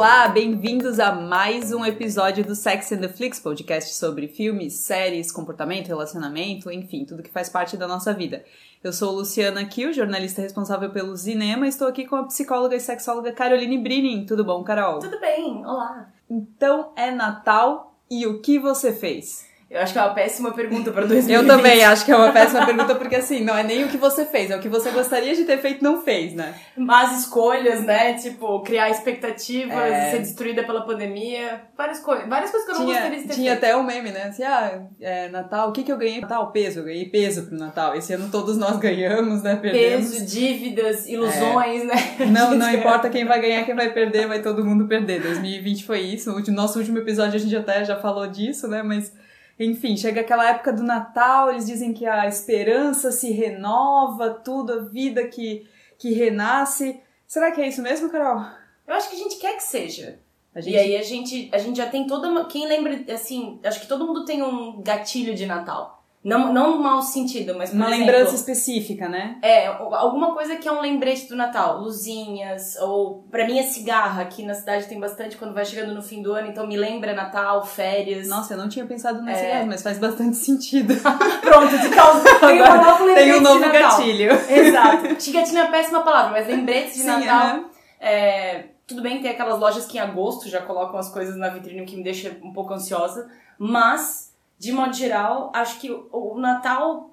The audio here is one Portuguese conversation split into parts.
Olá, bem-vindos a mais um episódio do Sex and the Flix, podcast sobre filmes, séries, comportamento, relacionamento, enfim, tudo que faz parte da nossa vida. Eu sou Luciana Kiel, jornalista responsável pelo cinema, e estou aqui com a psicóloga e sexóloga Caroline Brinin. Tudo bom, Carol? Tudo bem, olá. Então é Natal e o que você fez? Eu acho que é uma péssima pergunta para 2020. Eu também acho que é uma péssima pergunta, porque assim, não é nem o que você fez, é o que você gostaria de ter feito não fez, né? Más escolhas, né? Tipo, criar expectativas, é... ser destruída pela pandemia, várias coisas. Várias coisas que eu não tinha, gostaria de ter Tinha feito. até um meme, né? Assim, ah, é, Natal, o que, que eu ganhei? Natal, peso, eu ganhei peso pro Natal. Esse ano todos nós ganhamos, né? Perdemos. Peso, dívidas, ilusões, é... né? Não, não importa quem vai ganhar, quem vai perder, vai todo mundo perder. 2020 foi isso. No nosso último episódio a gente até já falou disso, né? Mas enfim, chega aquela época do Natal, eles dizem que a esperança se renova, tudo, a vida que, que renasce. Será que é isso mesmo, Carol? Eu acho que a gente quer que seja. Gente... E aí a gente, a gente já tem toda uma. Quem lembra, assim, acho que todo mundo tem um gatilho de Natal. Não, não no mau sentido, mas Uma exemplo, lembrança específica, né? É, alguma coisa que é um lembrete do Natal. Luzinhas, ou pra mim é cigarra. Aqui na cidade tem bastante quando vai chegando no fim do ano, então me lembra Natal, férias. Nossa, eu não tinha pensado na é... cigarra, mas faz bastante sentido. Pronto, de causa tem um novo lembrete Tem um novo de Natal. gatilho. Exato. Gatilho é a péssima palavra, mas lembretes de Sim, Natal. Uhum. É, tudo bem, tem aquelas lojas que em agosto já colocam as coisas na vitrine, o que me deixa um pouco ansiosa, mas de modo geral, acho que o Natal,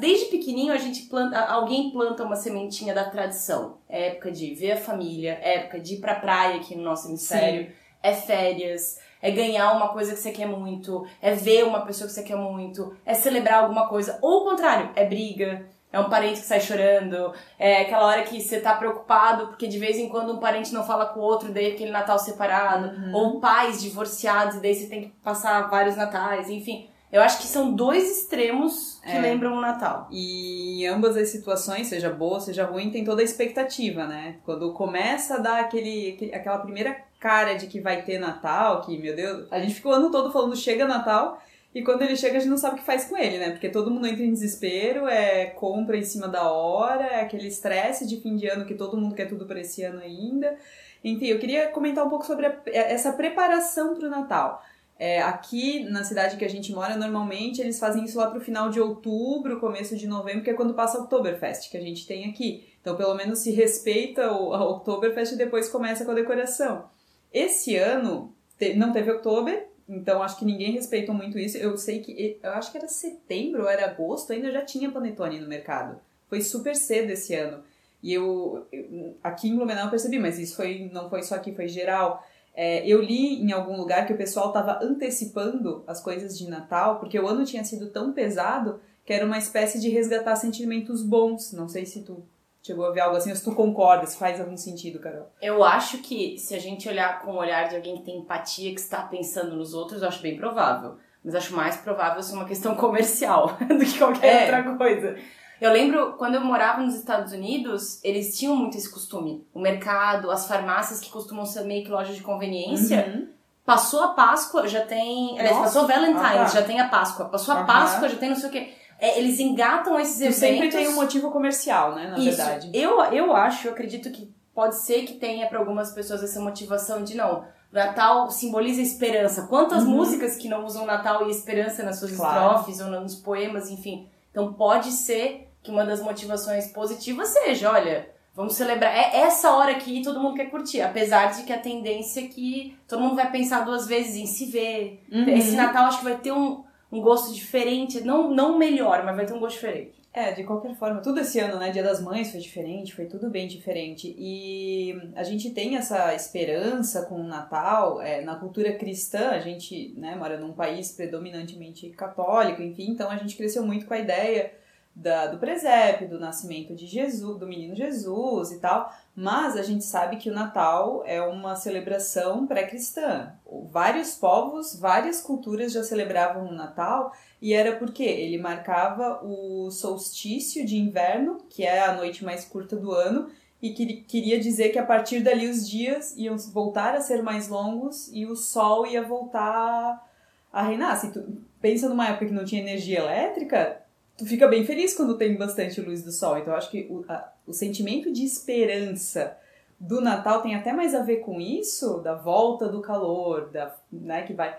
desde pequenininho a gente planta, alguém planta uma sementinha da tradição. É época de ver a família, é época de ir pra praia aqui no nosso hemisfério, Sim. é férias, é ganhar uma coisa que você quer muito, é ver uma pessoa que você quer muito, é celebrar alguma coisa. Ou o contrário, é briga, é um parente que sai chorando, é aquela hora que você tá preocupado porque de vez em quando um parente não fala com o outro, daí aquele Natal separado, uhum. ou pais divorciados e daí você tem que passar vários natais, enfim. Eu acho que são dois extremos que é. lembram o Natal. E em ambas as situações, seja boa, seja ruim, tem toda a expectativa, né? Quando começa a dar aquele, aquele aquela primeira cara de que vai ter Natal, que, meu Deus, a gente fica o ano todo falando chega Natal, e quando ele chega, a gente não sabe o que faz com ele, né? Porque todo mundo entra em desespero, é compra em cima da hora, é aquele estresse de fim de ano que todo mundo quer tudo para esse ano ainda. Enfim, eu queria comentar um pouco sobre a, essa preparação para o Natal. É, aqui na cidade que a gente mora, normalmente eles fazem isso lá pro final de outubro, começo de novembro, que é quando passa o Oktoberfest, que a gente tem aqui. Então, pelo menos se respeita o Oktoberfest e depois começa com a decoração. Esse ano te, não teve Oktober, então acho que ninguém respeitou muito isso. Eu sei que eu acho que era setembro ou era agosto, ainda já tinha panetone no mercado. Foi super cedo esse ano. E eu, eu aqui em Blumenau eu percebi, mas isso foi não foi só aqui, foi geral. É, eu li em algum lugar que o pessoal estava antecipando as coisas de Natal, porque o ano tinha sido tão pesado que era uma espécie de resgatar sentimentos bons. Não sei se tu chegou a ver algo assim, ou se tu concorda, se faz algum sentido, Carol. Eu acho que se a gente olhar com o olhar de alguém que tem empatia, que está pensando nos outros, eu acho bem provável. Mas acho mais provável ser uma questão comercial do que qualquer é. outra coisa. Eu lembro quando eu morava nos Estados Unidos, eles tinham muito esse costume. O mercado, as farmácias que costumam ser meio que lojas de conveniência. Uhum. Passou a Páscoa, já tem. Aliás, passou Valentine's, ah, tá. já tem a Páscoa. Passou a uhum. Páscoa, já tem não sei o quê é, eles engatam esses tu eventos. sempre tem um motivo comercial, né? Na Isso. verdade. Eu, eu acho, eu acredito que pode ser que tenha para algumas pessoas essa motivação de não. Natal simboliza esperança. Quantas uhum. músicas que não usam Natal e esperança nas suas claro. estrofes ou nos poemas, enfim. Então pode ser que uma das motivações positivas seja, olha, vamos celebrar. É essa hora que todo mundo quer curtir, apesar de que a tendência é que todo mundo vai pensar duas vezes em se ver. Uhum. Esse Natal acho que vai ter um um gosto diferente, não, não melhor, mas vai ter um gosto diferente. É, de qualquer forma, tudo esse ano, né? Dia das Mães foi diferente, foi tudo bem diferente. E a gente tem essa esperança com o Natal, é, na cultura cristã, a gente né, mora num país predominantemente católico, enfim, então a gente cresceu muito com a ideia da, do presépio, do nascimento de Jesus, do menino Jesus e tal, mas a gente sabe que o Natal é uma celebração pré-cristã. Vários povos, várias culturas já celebravam o Natal e era porque ele marcava o solstício de inverno, que é a noite mais curta do ano, e que queria dizer que a partir dali os dias iam voltar a ser mais longos e o sol ia voltar a reinar. Se tu pensa numa época que não tinha energia elétrica, tu fica bem feliz quando tem bastante luz do sol. Então, eu acho que o, a, o sentimento de esperança do Natal tem até mais a ver com isso, da volta do calor, da, né, que vai...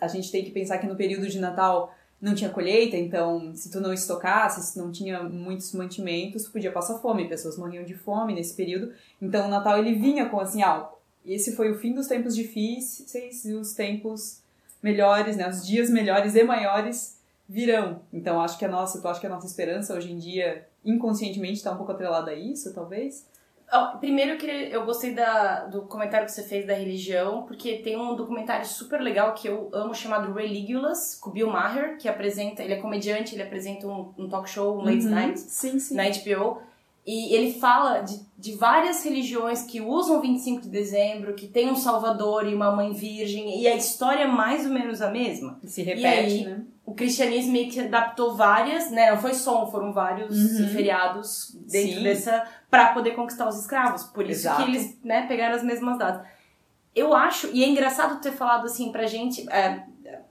A gente tem que pensar que no período de Natal não tinha colheita, então se tu não estocasse, se não tinha muitos mantimentos, tu podia passar fome, pessoas morriam de fome nesse período. Então o Natal ele vinha com assim, ah, esse foi o fim dos tempos difíceis e os tempos melhores, né, os dias melhores e maiores virão. Então acho que a nossa, tu acha que a nossa esperança hoje em dia inconscientemente está um pouco atrelada a isso, talvez? Oh, primeiro eu, queria, eu gostei da, do comentário que você fez da religião, porque tem um documentário super legal que eu amo chamado Religulous, com Bill Maher, que apresenta, ele é comediante, ele apresenta um, um talk show, um late Uhum. night, Sim, sim. na HBO. E ele fala de, de várias religiões que usam 25 de dezembro, que tem um salvador e uma mãe virgem, e a história é mais ou menos a mesma. Se repete, aí, né? O cristianismo meio que adaptou várias, né? Não foi só um, foram vários Uhum. feriados dentro Sim. dessa para poder conquistar os escravos. Por isso Exato. que eles, né, pegaram as mesmas datas. Eu acho, e é engraçado ter falado assim pra gente, é,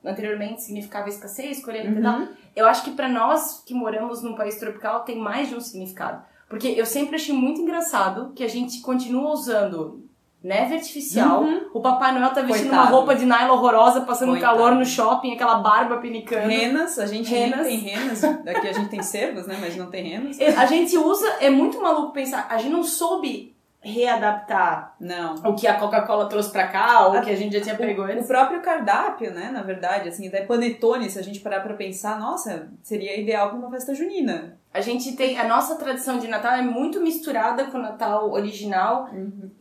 anteriormente significava escassez, colheita e tal. Uhum. Eu acho que pra nós que moramos num país tropical tem mais de um significado. Porque eu sempre achei muito engraçado que a gente continua usando neve artificial. Uhum. O Papai Noel tá vestindo uma Coitado. roupa de nylon horrorosa, passando Coitado. calor no shopping, aquela barba pinicando. Renas, a gente Renas. tem renas. Daqui a gente tem cervos, né? Mas não tem renas. A gente usa, é muito maluco pensar, a gente não soube readaptar Não. o que a Coca-Cola trouxe pra cá, ou o que a gente já tinha pego O, o próprio cardápio, né? Na verdade, assim, até panetone, se a gente parar pra pensar, nossa, seria ideal pra uma festa junina. A gente tem, a nossa tradição de Natal é muito misturada com o Natal original,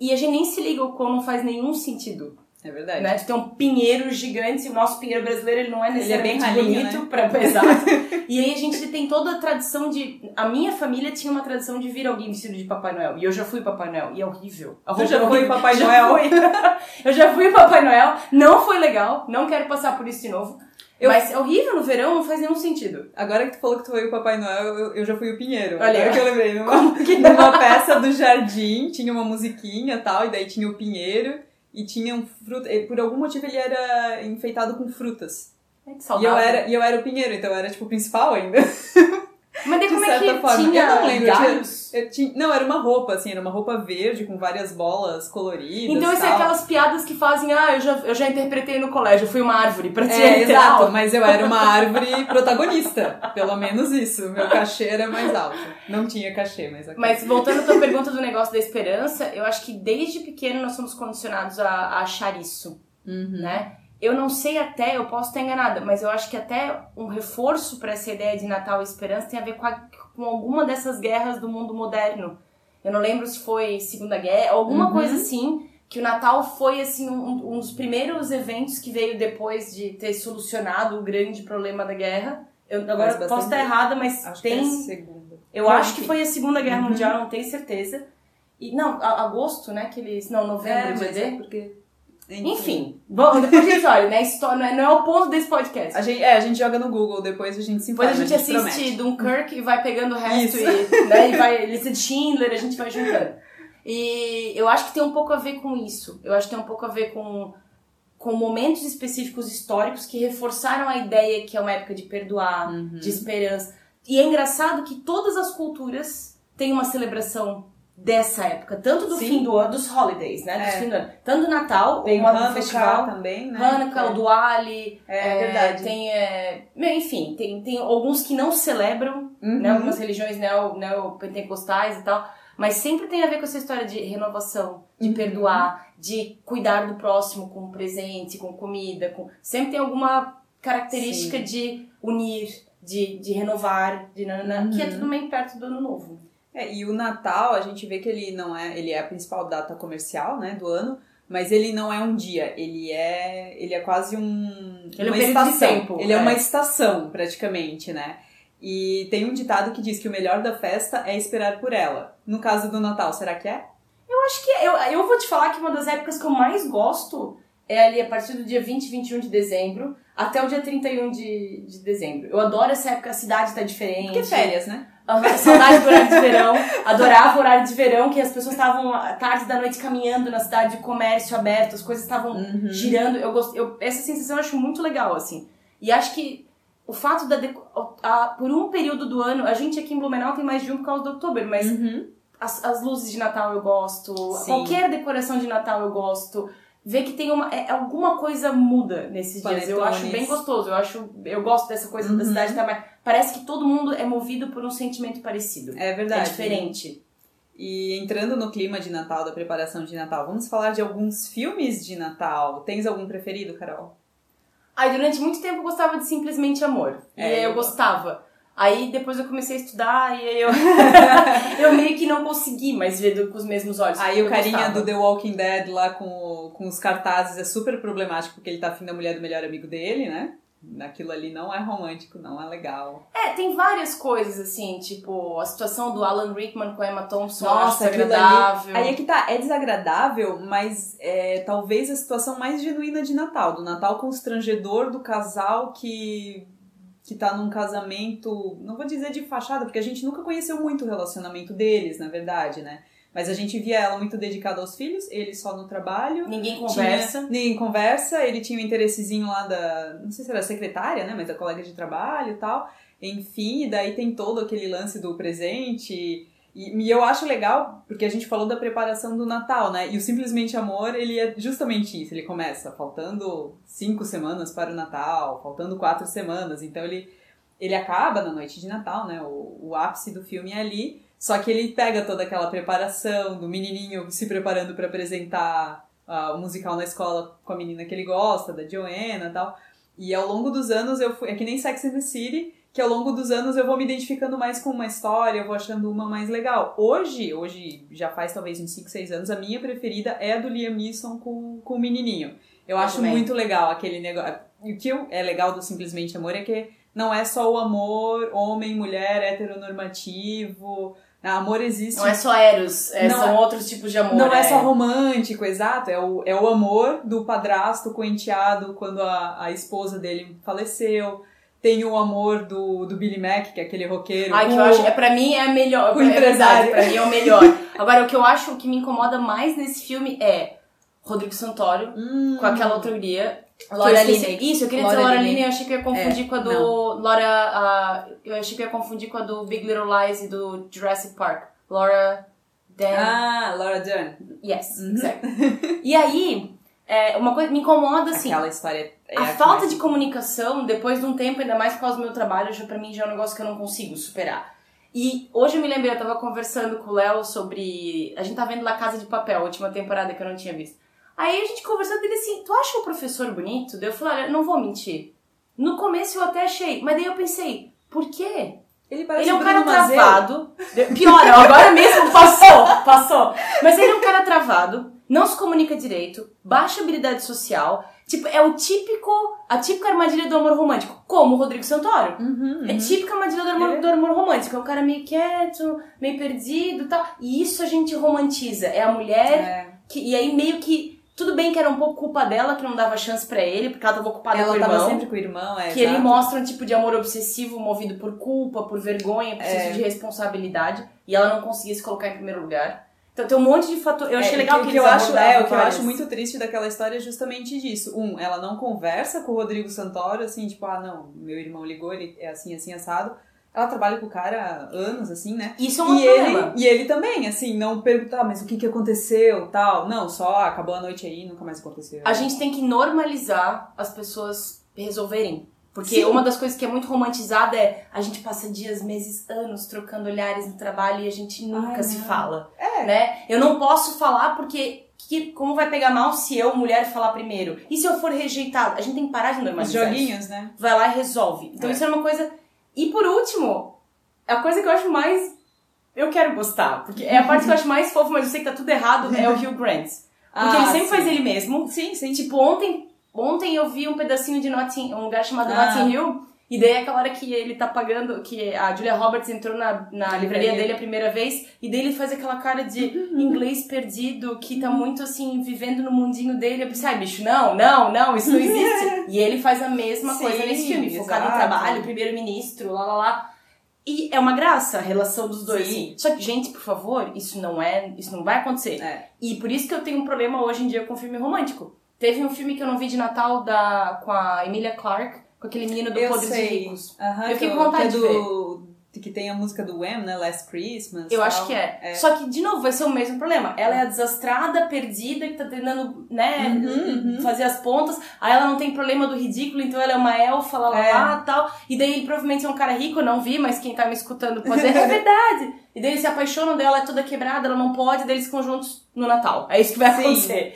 e a gente nem se liga o quão não faz nenhum sentido. É verdade. Né? Tu tem um pinheiro gigante, o nosso pinheiro brasileiro ele não é Ele é bem necessariamente ralinho, bonito né? pra exato. e aí a gente tem toda a tradição de. A minha família tinha uma tradição de vir alguém vestido de Papai Noel. E eu já fui Papai Noel. E é horrível. A roupa já é foi horrível. Papai Já Noel? fui. eu já fui Papai Noel. Não foi legal. Não quero passar por isso de novo. Eu- Mas é horrível no verão, não faz nenhum sentido. Agora que tu falou que tu foi o Papai Noel, eu, eu já fui o Pinheiro. Olha, Agora que eu lembrei. Numa, que numa peça do jardim, tinha uma musiquinha e tal, e daí tinha o Pinheiro, e tinha um fruto. e Por algum motivo ele era enfeitado com frutas. É que E eu, era, e eu era o Pinheiro, então eu era tipo o principal ainda. Mas daí de como é que forma. tinha Eu não lembro, eu tinha-? Eu tinha, não, era uma roupa, assim, era uma roupa verde com várias bolas coloridas. Então isso é aquelas piadas que fazem, ah, eu já, eu já interpretei no colégio, eu fui uma árvore, pra ti É, literal. exato, mas eu era uma árvore protagonista. Pelo menos isso. Meu cachê era mais alto. Não tinha cachê, mas ok. Mas voltando à tua pergunta do negócio da esperança, eu acho que desde pequeno nós somos condicionados a, a achar isso, Uhum. né? Eu não sei até, eu posso estar enganada, mas eu acho que até um reforço para essa ideia de Natal e esperança tem a ver com, a- com alguma dessas guerras do mundo moderno. Eu não lembro se foi Segunda Guerra, alguma Uhum. coisa assim, que o Natal foi assim um, um dos primeiros eventos que veio depois de ter solucionado o grande problema da guerra. Eu agora posso estar errada, mas Acho tem que é eu Bom, acho que foi a Segunda Guerra Uhum. Mundial, não tenho certeza. E não, agosto, né, que eles, não, novembro, É, mas é porque... Enfim, bom, depois a gente olha, né, história, não é, não é o ponto desse podcast. A gente, é, a gente joga no Google, depois a gente se Depois informa, a gente assiste. Dunkirk e vai pegando o resto Isso. e, né, e vai, lista de Schindler, a gente vai juntando. E eu acho que tem um pouco a ver com isso. Eu acho que tem um pouco a ver com, com momentos específicos históricos que reforçaram a ideia que é uma época de perdoar, Uhum. de esperança. E é engraçado que todas as culturas têm uma celebração dessa época, tanto do Sim. fim do ano, dos holidays, né? É. fim do ano. Tanto do Natal, Tem o um Hanukkah festival, também, né? Hanukkah, o Diwali, É, verdade. tem, é, enfim, tem, tem alguns que não celebram, Uhum. né? Algumas religiões neo, neopentecostais e tal. Mas sempre tem a ver com essa história de renovação, de Uhum. perdoar, de cuidar do próximo com presente, com comida. Com... Sempre tem alguma característica Sim. de unir, de, de renovar, de nananã, que é Uhum. tudo meio perto do ano novo. É, e o Natal, a gente vê que ele não é, ele é a principal data comercial, né, do ano, mas ele não é um dia, ele é, ele é quase um Ele é um uma período de estação. tempo, ele é. é. uma estação, praticamente, né? E tem um ditado que diz que o melhor da festa é esperar por ela. No caso do Natal, será que é? Acho que eu, eu vou te falar que uma das épocas que eu mais gosto é ali a partir do dia 20, 21 de dezembro até o dia 31 de, de dezembro. Eu adoro essa época, a cidade tá diferente. Porque férias, né? Saudade do horário de verão. Adorava o horário de verão, que as pessoas estavam à tarde da noite caminhando na cidade, de comércio aberto, as coisas estavam Uhum. girando. Eu gosto, eu, essa sensação eu acho muito legal, assim. E acho que o fato da deco- a- por um período do ano, a gente aqui em Blumenau tem mais de um por causa do outubro, mas Uhum. as, as luzes de Natal eu gosto, Sim. qualquer decoração de Natal eu gosto. Ver que tem uma. É, alguma coisa muda nesses dias. Eu acho Panetones. bem gostoso. Eu acho. Eu gosto dessa coisa da Uhum. cidade também. Parece que todo mundo é movido por um sentimento parecido. É verdade. É diferente. E entrando no clima de Natal, da preparação de Natal, vamos falar de alguns filmes de Natal. Tens algum preferido, Carol? Aí durante muito tempo eu gostava de Simplesmente Amor. É, e eu- gostava. Aí depois eu comecei a estudar e aí eu, eu meio que não consegui mais ver com os mesmos olhos. Aí o carinha gostava. do The Walking Dead lá com, com os cartazes é super problemático porque ele tá afim da mulher do melhor amigo dele, né? Aquilo ali não é romântico, não é legal. É, tem várias coisas assim, tipo a situação do Alan Rickman com a Emma Thompson, Nossa, aquilo desagradável. Aí é que tá, é desagradável, mas é talvez a situação mais genuína de Natal, do Natal constrangedor do casal que que tá num casamento, não vou dizer de fachada, porque a gente nunca conheceu muito o relacionamento deles, na verdade, né? Mas a gente via ela muito dedicada aos filhos, ele só no trabalho. Ninguém conversa. Tinha, ninguém conversa, ele tinha um interessezinho lá da, não sei se era secretária, né, mas da colega de trabalho e tal. Enfim, e daí tem todo aquele lance do presente. E, e eu acho legal, porque a gente falou da preparação do Natal, né? E o Simplesmente Amor, ele é justamente isso. Ele começa faltando cinco semanas para o Natal, faltando quatro semanas. Então ele, ele acaba na noite de Natal, né? O, o ápice do filme é ali. Só que ele pega toda aquela preparação do menininho se preparando para apresentar ah, o musical na escola com a menina que ele gosta, da Joanna e tal. E ao longo dos anos eu fui. É que nem Sex and the City, que ao longo dos anos eu vou me identificando mais com uma história, eu vou achando uma mais legal. Hoje, hoje já faz talvez uns 5, 6 anos, a minha preferida é a do Liam Neeson com, com o menininho. Eu Eu acho também. muito legal aquele negócio. O que é legal do Simplesmente Amor é que não é só o amor homem, mulher, heteronormativo. Amor existe Não é só Eros, é, Não são é- outros tipos de amor. não é só romântico, exato. É o, é o amor do padrasto com o enteado quando a, a esposa dele faleceu. Tem o amor do, do Billy Mack, que é aquele roqueiro. Ai, que eu acho, é, pra mim é a melhor. o é verdade, empresário. pra mim é o melhor. Agora, o que eu acho que me incomoda mais nesse filme é Rodrigo Santoro Hum, com aquela outra guria. Laura Linney. Isso, eu queria Laura dizer Laura Linney. Eu achei que eu ia confundir É, com a do. Laura. a- eu achei que eu ia confundir com a do Big Little Lies e do Jurassic Park. Laura. Dan. Ah, Laura Dern. Yes, Uhum. exactly. E aí, é, uma coisa me incomoda assim. Aquela história é a que falta mais- de comunicação, depois de um tempo, ainda mais por causa do meu trabalho, já, pra mim já é um negócio que eu não consigo superar. E hoje eu me lembrei, eu tava conversando com o Léo sobre. A gente tá vendo La Casa de Papel, a última temporada que eu não tinha visto. Aí a gente conversando dele assim: Tu acha o professor bonito? Daí eu falei: Olha, não vou mentir. No começo eu até achei, mas daí eu pensei: Por quê? Ele parece Ele é um cara travado. Pior, agora mesmo passou, passou. Mas ele é um cara travado, não se comunica direito, baixa habilidade social. Tipo, é o típico, a típica armadilha do amor romântico, como o Rodrigo Santoro. Uhum, É uhum. típica armadilha do amor, Ele é- do amor romântico. É um cara meio quieto, meio perdido e tal. E isso a gente romantiza. É a mulher É. que. E aí meio que. Tudo bem que era um pouco culpa dela, que não dava chance pra ele, porque ela tava ocupada com Ela o tava irmão. sempre com o irmão, é. Que ele exato. mostra um tipo de amor obsessivo movido por culpa, por vergonha, por senso É. de responsabilidade. E ela não conseguia se colocar em primeiro lugar. Então tem um monte de fator. Eu achei É, legal o que, que, eu acho é o que eu acho muito triste daquela história é justamente disso. Um, ela não conversa com o Rodrigo Santoro assim, tipo, ah, não, meu irmão ligou, ele é assim assim assado. Ela trabalha com o cara há anos assim, né? Isso é um e problema. ele, e ele também, assim, não perguntar, mas o que que aconteceu, tal. Não, só ah, acabou a noite aí, nunca mais aconteceu. A gente tem que normalizar as pessoas resolverem. Porque Sim. uma das coisas que é muito romantizada é a gente passa dias, meses, anos trocando olhares no trabalho e a gente nunca Ai, se não. fala. É. Né? Eu não posso falar porque que, como vai pegar mal se eu, mulher, falar primeiro? E se eu for rejeitado? A gente tem que parar de Os normalizar. isso. joguinhos, né? vai lá e resolve. Então É. isso é uma coisa. E por último, a coisa que eu acho mais. Eu quero gostar, porque é a parte que eu acho mais fofa, mas eu sei que tá tudo errado, é o Hugh Grant. Porque ele Ah, sempre sim. faz ele mesmo. Sim, sim. Tipo, ontem, ontem eu vi um pedacinho de Notting, um lugar chamado Ah. Notting Hill, e daí é aquela hora que ele tá pagando, que a Julia Roberts entrou na, na livraria dele a primeira vez, e daí ele faz aquela cara de inglês perdido, que tá muito assim, vivendo no mundinho dele. Eu pensei, ai bicho, não, não, não, isso não existe. e ele faz a mesma Sim, coisa nesse filme, focado em exato. trabalho, primeiro-ministro, lá lá lá. E é uma graça a relação dos dois. Sim. Só que, gente, por favor, isso não é. Isso não vai acontecer. É. E por isso que eu tenho um problema hoje em dia com filme romântico. Teve um filme que eu não vi de Natal da, com a Emilia Clarke, com aquele menino do Eu Podres e. Ricos. Aham, Eu fiquei que com vontade que é de do que tem a música do Wham, né? Last Christmas. Eu tal. acho que é. Só que, de novo, vai ser o mesmo problema. Ela é a desastrada, perdida, que tá tentando, né, Uhum, uhum. fazer as pontas. Aí ela não tem problema do ridículo, então ela é uma elfa, lá, lá, É. lá, tal. E daí ele provavelmente é um cara rico, eu não vi, mas quem tá me escutando pode dizer, é verdade. E daí eles se apaixonam dela, é toda quebrada, ela não pode, daí eles ficam juntos no Natal. É isso que vai Sim.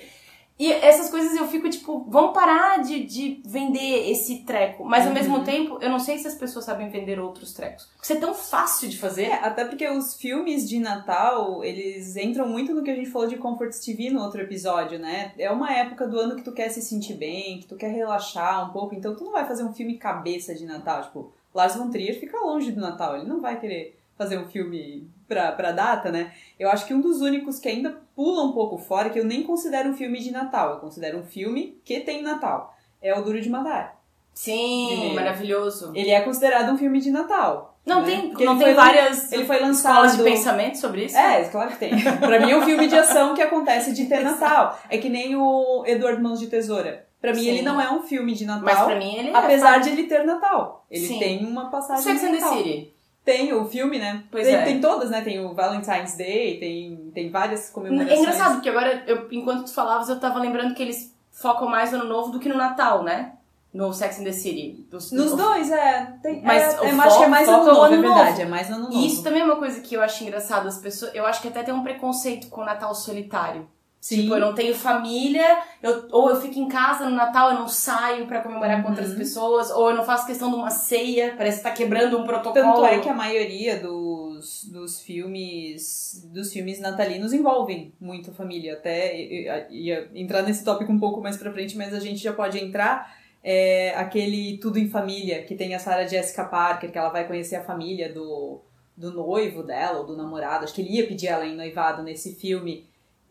E essas coisas eu fico tipo, vamos parar de, de vender esse treco. Mas ao Uhum. mesmo tempo, eu não sei se as pessoas sabem vender outros trecos. Porque isso é tão fácil de fazer. É, até porque os filmes de Natal, eles entram muito no que a gente falou de Comfort TV no outro episódio, né? É uma época do ano que tu quer se sentir bem, que tu quer relaxar um pouco, então tu não vai fazer um filme cabeça de Natal, tipo, Lars von Trier fica longe do Natal, ele não vai querer fazer um filme pra, pra data, né? Eu acho que um dos únicos que ainda pula um pouco fora, que eu nem considero um filme de Natal, eu considero um filme que tem Natal, é o Duro de Matar. Sim, Primeiro. maravilhoso. Ele é considerado um filme de Natal. Não né? tem, Porque não ele tem várias Ele foi lançado... escolas de pensamento sobre isso? É, claro que tem. pra mim é um filme de ação que acontece de ter Natal. É que nem o Edward Mãos de Tesoura. Pra mim Sim. ele não é um filme de Natal, Mas pra mim ele é. apesar de ele ter Natal. Ele Sim. tem uma passagem Sex de and the Natal. City. Tem o filme, né? Pois tem, é. tem todas, né? Tem o Valentine's Day, tem, tem várias É comemorações. engraçado, porque agora, eu, enquanto tu falavas, eu tava lembrando que eles focam mais no ano novo do que no Natal, né? No Sex and the City. Dos- Nos do- dois, é. Tem, Mas é, o é, eu acho que é mais ano é novo, é ano verdade. novo. É mais ano novo. E isso também é uma coisa que eu acho engraçado. As pessoas, eu acho que até tem um preconceito com o Natal solitário. Sim. Tipo, eu não tenho família, eu, ou eu fico em casa no Natal, eu não saio pra comemorar com Uhum. outras pessoas, ou eu não faço questão de uma ceia, parece que tá quebrando um protocolo. Tanto é que a maioria dos, dos filmes dos filmes natalinos envolvem muito a família. Até ia, ia entrar nesse tópico um pouco mais pra frente, mas a gente já pode entrar. É, aquele Tudo em Família, que tem a Sarah Jessica Parker, que ela vai conhecer a família do, do noivo dela, ou do namorado. Acho que ele ia pedir ela em noivado nesse filme.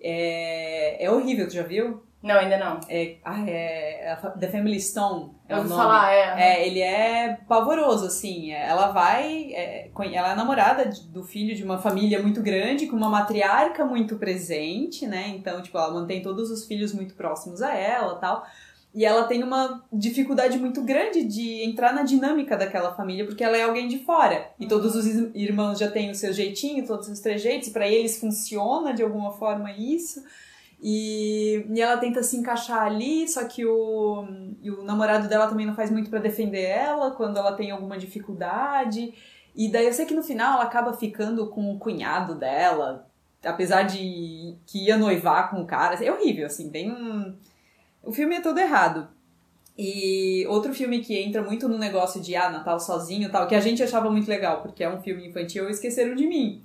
É, é horrível, tu já viu? Não, ainda não. É, ah, é fa- The Family Stone. É Eu o ouvi nome. falar, é. É, ele é pavoroso, assim. É, Ela vai. é, ela é namorada do filho de uma família muito grande, com uma matriarca muito presente, né? Então, tipo, ela mantém todos os filhos muito próximos a ela tal. E ela tem uma dificuldade muito grande de entrar na dinâmica daquela família, porque ela é alguém de fora. E todos os irmãos já têm o seu jeitinho, todos os trejeitos, e pra eles funciona de alguma forma isso. E, e ela tenta se encaixar ali, só que o, o namorado dela também não faz muito pra defender ela quando ela tem alguma dificuldade. E daí eu sei que no final ela acaba ficando com o cunhado dela, apesar de que ia noivar com o cara. É horrível, assim, tem um. O filme é todo errado. E outro filme que entra muito no negócio de ah, Natal sozinho tal, que a gente achava muito legal, porque é um filme infantil, Esqueceram de Mim.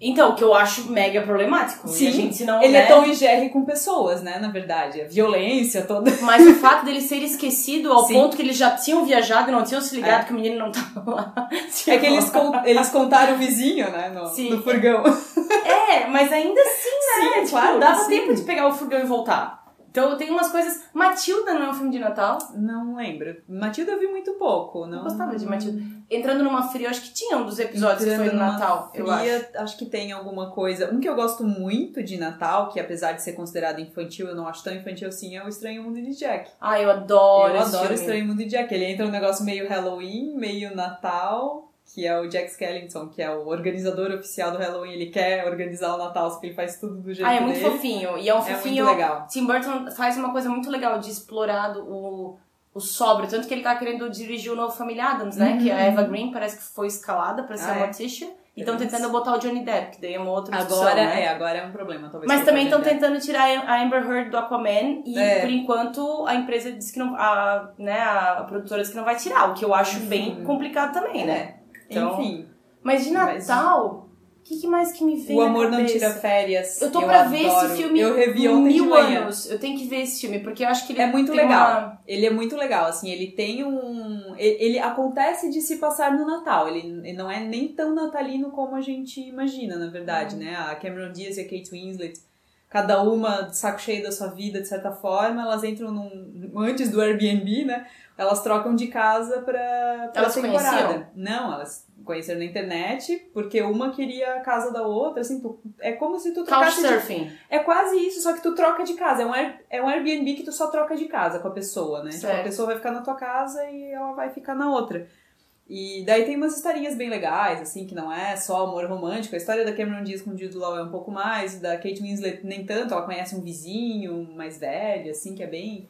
Então, o que eu acho mega problemático. Sim, a gente, não, Ele né? é Tom e Jerry com pessoas, né, na verdade. A violência toda. Mas o fato dele ser esquecido ao Sim. ponto que eles já tinham viajado e não tinham se ligado É. que o menino não tava lá. É que eles, con- eles contaram o vizinho, né, no, Sim. no furgão. É, mas ainda assim, né? Sim, tipo, claro dava tempo de pegar o furgão e voltar. Então tem umas coisas. Matilda não é um filme de Natal. Não lembro. Matilda eu vi muito pouco. Não Eu gostava de Matilda. Entrando numa fria, acho que tinha um dos episódios que foi Entrando no Natal, eu acho. Fria, acho que tem alguma coisa. Um que eu gosto muito de Natal, que apesar de ser considerado infantil, eu não acho tão infantil assim, é o Estranho Mundo de Jack. Ah, eu adoro eu esse adoro o filme. Estranho Mundo de Jack. Ele entra um negócio meio Halloween, meio Natal, que é o Jack Skellington, que é o organizador oficial do Halloween. Ele quer organizar o Natal, só que ele faz tudo do jeito Ah, é muito dele. fofinho. E é um É fofinho. muito legal. Tim Burton faz uma coisa muito legal de explorar o, o sóbrio. Tanto que ele tá querendo dirigir o novo Family Adams, né? Uhum. Que a Eva Green parece que foi escalada pra ser Ah, a é? Morticia. E estão tentando botar o Johnny Depp, que daí é uma outra discussão, Agora né? é, agora é um problema, talvez. Mas também estão tentando tirar a Amber Heard do Aquaman e É. por enquanto a empresa disse que não, a, né, a produtora disse que não vai tirar, o que eu acho bem complicado também, né? Então, Enfim, Mas de Natal, o que, que mais que me vem o amor não tira férias. Eu tô pra ver adoro. esse filme Eu revi ontem de mil anos. Eu tenho que ver esse filme, porque eu acho que ele É muito legal. uma- Ele é muito legal, assim, ele tem um. Ele, ele acontece de se passar no Natal. Ele, ele não é nem tão natalino como a gente imagina, na verdade, Uhum. né? A Cameron Diaz e a Kate Winslet, cada uma de saco cheio da sua vida, de certa forma, elas entram num. Antes do Airbnb, né? Elas trocam de casa pra, pra Elas temporada. conheciam? Não, elas conheceram na internet, porque uma queria a casa da outra, assim, tu- é como se tu trocasse de Couchsurfing. é quase isso, só que tu troca de casa. É um, Air- é um Airbnb que tu só troca de casa com a pessoa, né? Tipo, a pessoa vai ficar na tua casa e ela vai ficar na outra. E daí tem umas historinhas bem legais, assim, que não é só amor romântico. A história da Cameron Diaz com o Jude Law é um pouco mais, da Kate Winslet nem tanto, ela conhece um vizinho mais velho, assim, que é bem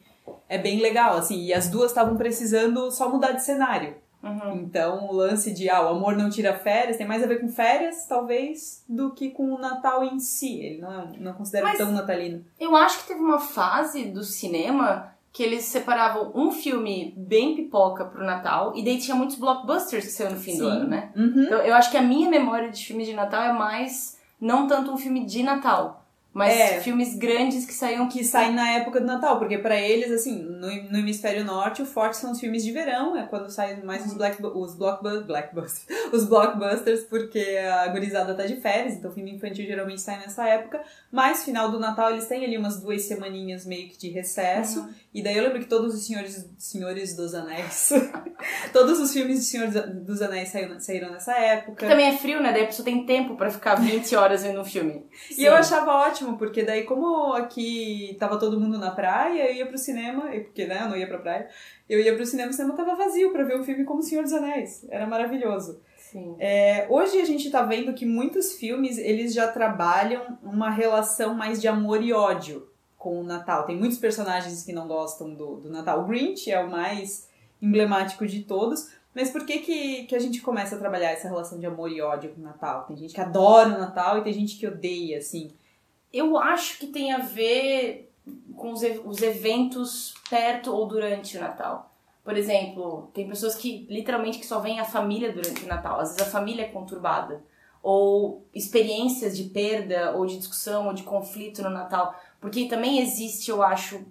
é bem legal, assim. E as duas estavam precisando só mudar de cenário. Uhum. Então, o lance de, ah, o amor não tira férias, tem mais a ver com férias, talvez, do que com o Natal em si. Ele não, é, não considera Mas- tão natalino. Eu acho que teve uma fase do cinema que eles separavam um filme bem pipoca pro Natal e daí tinha muitos blockbusters que saiu no fim do Sim. ano, né? Uhum. Então, eu acho que a minha memória de filmes de Natal é mais não tanto um filme de Natal, mas É. filmes grandes que saíam Que saem na época do Natal, porque pra eles, assim, no, no hemisfério norte, o forte são os filmes de verão, é quando saem mais os, black, os blockbu- blackbusters, os blockbusters, porque a gurizada tá de férias, então o filme infantil geralmente sai nessa época, mas final do Natal eles têm ali umas duas semaninhas meio que de recesso, Uhum. E daí eu lembro que todos os senhores, senhores dos anéis, todos os filmes de Senhores dos Anéis saíram, saíram nessa época. Também é frio, né? Daí a pessoa tem tempo pra ficar 20 horas vendo um filme. E eu achava ótimo, porque daí, como aqui tava todo mundo na praia, eu ia pro cinema, porque né, eu não ia pra praia, eu ia pro cinema, o cinema tava vazio pra ver um filme como Senhor dos Anéis. Era maravilhoso. Sim. É, hoje a gente tá vendo que muitos filmes, eles já trabalham uma relação mais de amor e ódio com o Natal. Tem muitos personagens que não gostam do, do Natal. O Grinch é o mais emblemático de todos. Mas por que, que, que a gente começa a trabalhar essa relação de amor e ódio com o Natal? Tem gente que adora o Natal e tem gente que odeia, assim. Eu acho que tem a ver com os, os eventos perto ou durante o Natal. Por exemplo, tem pessoas que literalmente que só veem a família durante o Natal. Às vezes a família é conturbada. Ou experiências de perda, ou de discussão, ou de conflito no Natal. Porque também existe, eu acho,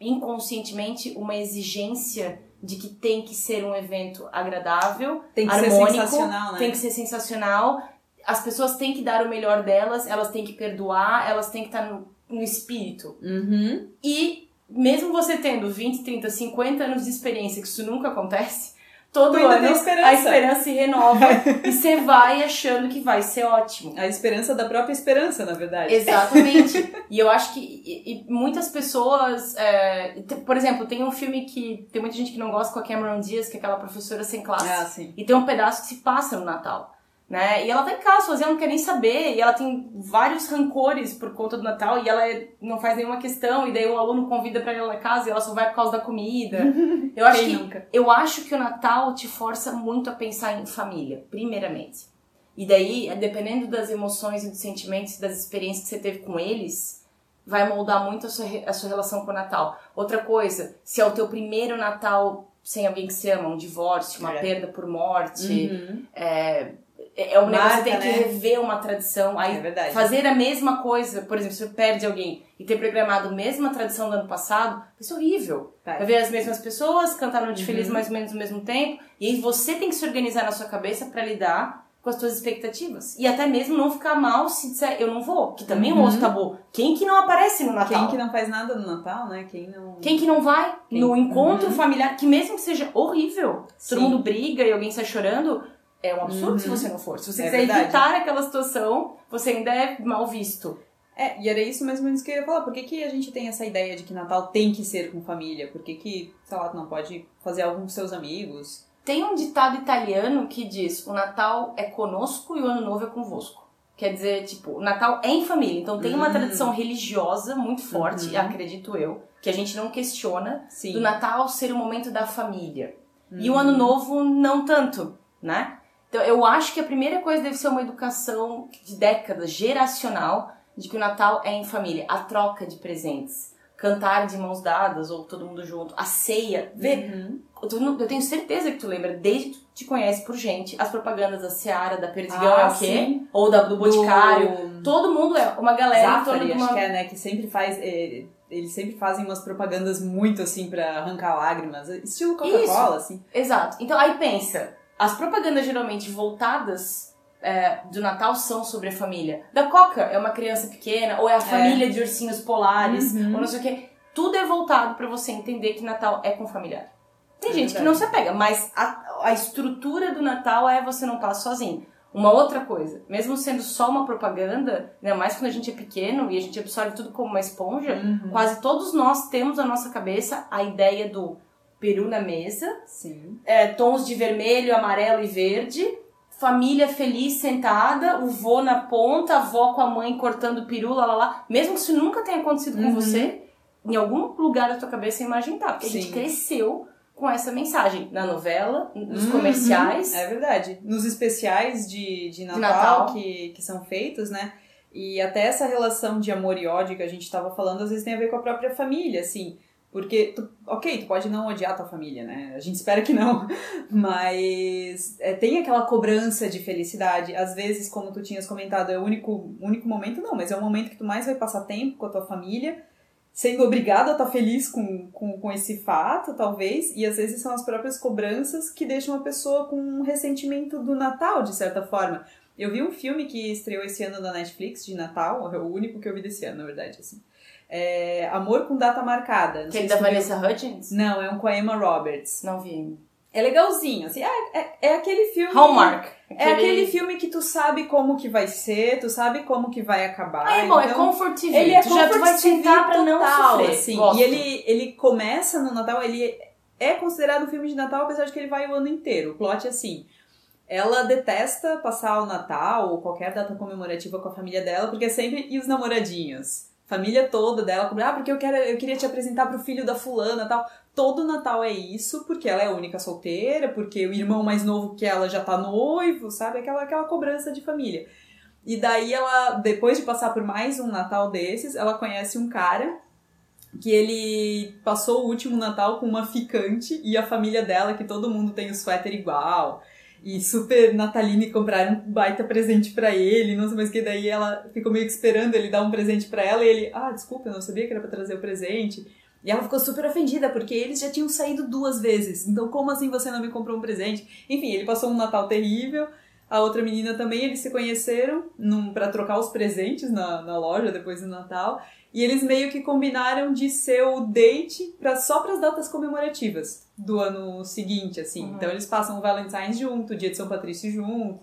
inconscientemente, uma exigência de que tem que ser um evento agradável, Tem que harmônico, ser sensacional, né? tem que ser sensacional. As pessoas têm que dar o melhor delas, elas têm que perdoar, elas têm que estar no, no espírito. Uhum. E mesmo você tendo 20, 30, 50 anos de experiência, que isso nunca acontece, todo ano esperança. a esperança se renova e você vai achando que vai ser ótimo. A esperança da própria esperança, na verdade. Exatamente. e eu acho que e, e muitas pessoas. é, por exemplo, tem um filme que tem muita gente que não gosta com a Cameron Diaz, que é aquela professora sem classe. Ah, sim. E tem um pedaço que se passa no Natal. Né? E ela tá em casa sozinha, ela não quer nem saber. E ela tem vários rancores por conta do Natal. E ela é- não faz nenhuma questão. E daí o aluno convida ir lá na casa e ela só vai por causa da comida. Eu acho Quem que nunca? eu acho que o Natal te força muito a pensar em família, primeiramente. E daí, dependendo das emoções e dos sentimentos e das experiências que você teve com eles, vai moldar muito a sua, a sua relação com o Natal. Outra coisa, se é o teu primeiro Natal sem alguém que se ama, um divórcio, uma É. perda por morte, Uhum. é, é um negócio que tem que né? rever uma tradição. Aí É verdade. fazer a mesma coisa, por exemplo, se você perde alguém e ter programado a mesma tradição do ano passado, vai ser horrível. Vai. Vai ver as mesmas pessoas, cantar Noite Uhum. Feliz mais ou menos no mesmo tempo, e aí você tem que se organizar na sua cabeça pra lidar com as suas expectativas. E até mesmo não ficar mal se disser eu não vou, que também é um Uhum. outro tabu. Quem que não aparece no Natal? Quem que não faz nada no Natal, né? Quem não. Quem que não vai Quem? no encontro Uhum. familiar, que mesmo que seja horrível, Sim. todo mundo briga e alguém sai chorando, é um absurdo Uhum. se você não for. Se você É quiser verdade. evitar aquela situação, você ainda é mal visto. É, e era isso mais ou menos que eu ia falar. Por que, que a gente tem essa ideia de que Natal tem que ser com família? Por que, que sei lá, tu não pode fazer algo com seus amigos? Tem um ditado italiano que diz: o Natal é conosco e o Ano Novo é convosco. Quer dizer, tipo, o Natal é em família. Então tem uma Hum. tradição religiosa muito forte, Uhum. acredito eu, que a gente não questiona, Sim. do Natal ser o momento da família. E o Uhum. Ano Novo não tanto, né? Então eu acho que a primeira coisa deve ser uma educação de décadas, geracional, de que o Natal é em família. A troca de presentes. Cantar de mãos dadas ou todo mundo junto. A ceia. Vê, Uhum. eu, tenho certeza que tu lembra, desde que tu te conhece por gente, as propagandas da Seara, da Perdigão Ah, é o quê? sim. Ou da, do Boticário. Do... Todo mundo é uma galera em torno Zafari, de uma... que é, né? Que sempre faz. é, eles sempre fazem umas propagandas muito assim pra arrancar lágrimas. Estilo Coca-Cola, assim. Exato. Então aí pensa, as propagandas geralmente voltadas é, do Natal são sobre a família. Da Coca é uma criança pequena, ou é a família de ursinhos polares, Uhum. ou não sei o quê. Tudo é voltado pra você entender que Natal é com familiar. Tem É gente que não se apega, mas a, a estrutura do Natal é você não passa sozinho. Uma outra coisa, mesmo sendo só uma propaganda, ainda mais quando a gente é pequeno e a gente absorve tudo como uma esponja, Uhum. quase todos nós temos na nossa cabeça a ideia do peru na mesa, Sim. é, tons de vermelho, amarelo e verde, família feliz sentada, o vô na ponta, a avó com a mãe cortando peru, lá, lá, lá. Mesmo que isso nunca tenha acontecido com Uhum. você, em algum lugar da tua cabeça a imagem tá. Porque a gente Sim. cresceu com essa mensagem. Na novela, nos Uhum. comerciais. É verdade. Nos especiais de, de Natal, Natal. Que, que são feitos, né? E até essa relação de amor e ódio que a gente tava falando, às vezes tem a ver com a própria família, assim. Porque, tu, ok, tu pode não odiar tua família, né? A gente espera que não. Mas é, tem aquela cobrança de felicidade. Às vezes, como tu tinhas comentado, é o único, único momento, não, mas é o momento que tu mais vai passar tempo com a tua família, sendo obrigado a estar feliz com, com, com esse fato, talvez. E às vezes são as próprias cobranças que deixam a pessoa com um ressentimento do Natal, de certa forma. Eu vi um filme que estreou esse ano na Netflix, de Natal, é o único que eu vi desse ano, na verdade, assim. É Amor com Data Marcada. Não Aquele sei da tu viu. Vanessa Hudgens? Não, é um com a Emma Roberts. Não vi. É legalzinho, assim, é, é, é aquele filme... Hallmark. É aquele filme que tu sabe como que vai ser, tu sabe como que vai acabar. Ah, é bom, é então... comfort TV. Ele é tu já tu vai comfort sentar pra não sofrer. assim. Gosto. E ele, ele começa no Natal, ele é considerado um filme de Natal, apesar de que ele vai o ano inteiro. O plot é assim. Ela detesta passar o Natal ou qualquer data comemorativa com a família dela, porque é sempre. E os namoradinhos? Família toda dela, ah, porque eu, quero, eu queria te apresentar pro filho da fulana tal. Todo Natal é isso, porque ela é a única solteira, porque o irmão mais novo que ela já tá noivo, sabe? Aquela, aquela cobrança de família. E daí ela, depois de passar por mais um Natal desses, ela conhece um cara que ele passou o último Natal com uma ficante e a família dela, que todo mundo tem o suéter igual. E super natalina e compraram um baita presente pra ele, não sei mais o que. Daí ela ficou meio que esperando ele dar um presente pra ela e ele, ah, desculpa, eu não sabia que era pra trazer o presente. E ela ficou super ofendida, porque eles já tinham saído duas vezes. Então, como assim você não me comprou um presente? Enfim, ele passou um Natal terrível. A outra menina também, eles se conheceram pra trocar os presentes na, na loja depois do Natal. E eles meio que combinaram de ser o date pra, só pras datas comemorativas do ano seguinte, assim. Uhum. Então eles passam o Valentine's junto, o dia de São Patrício junto.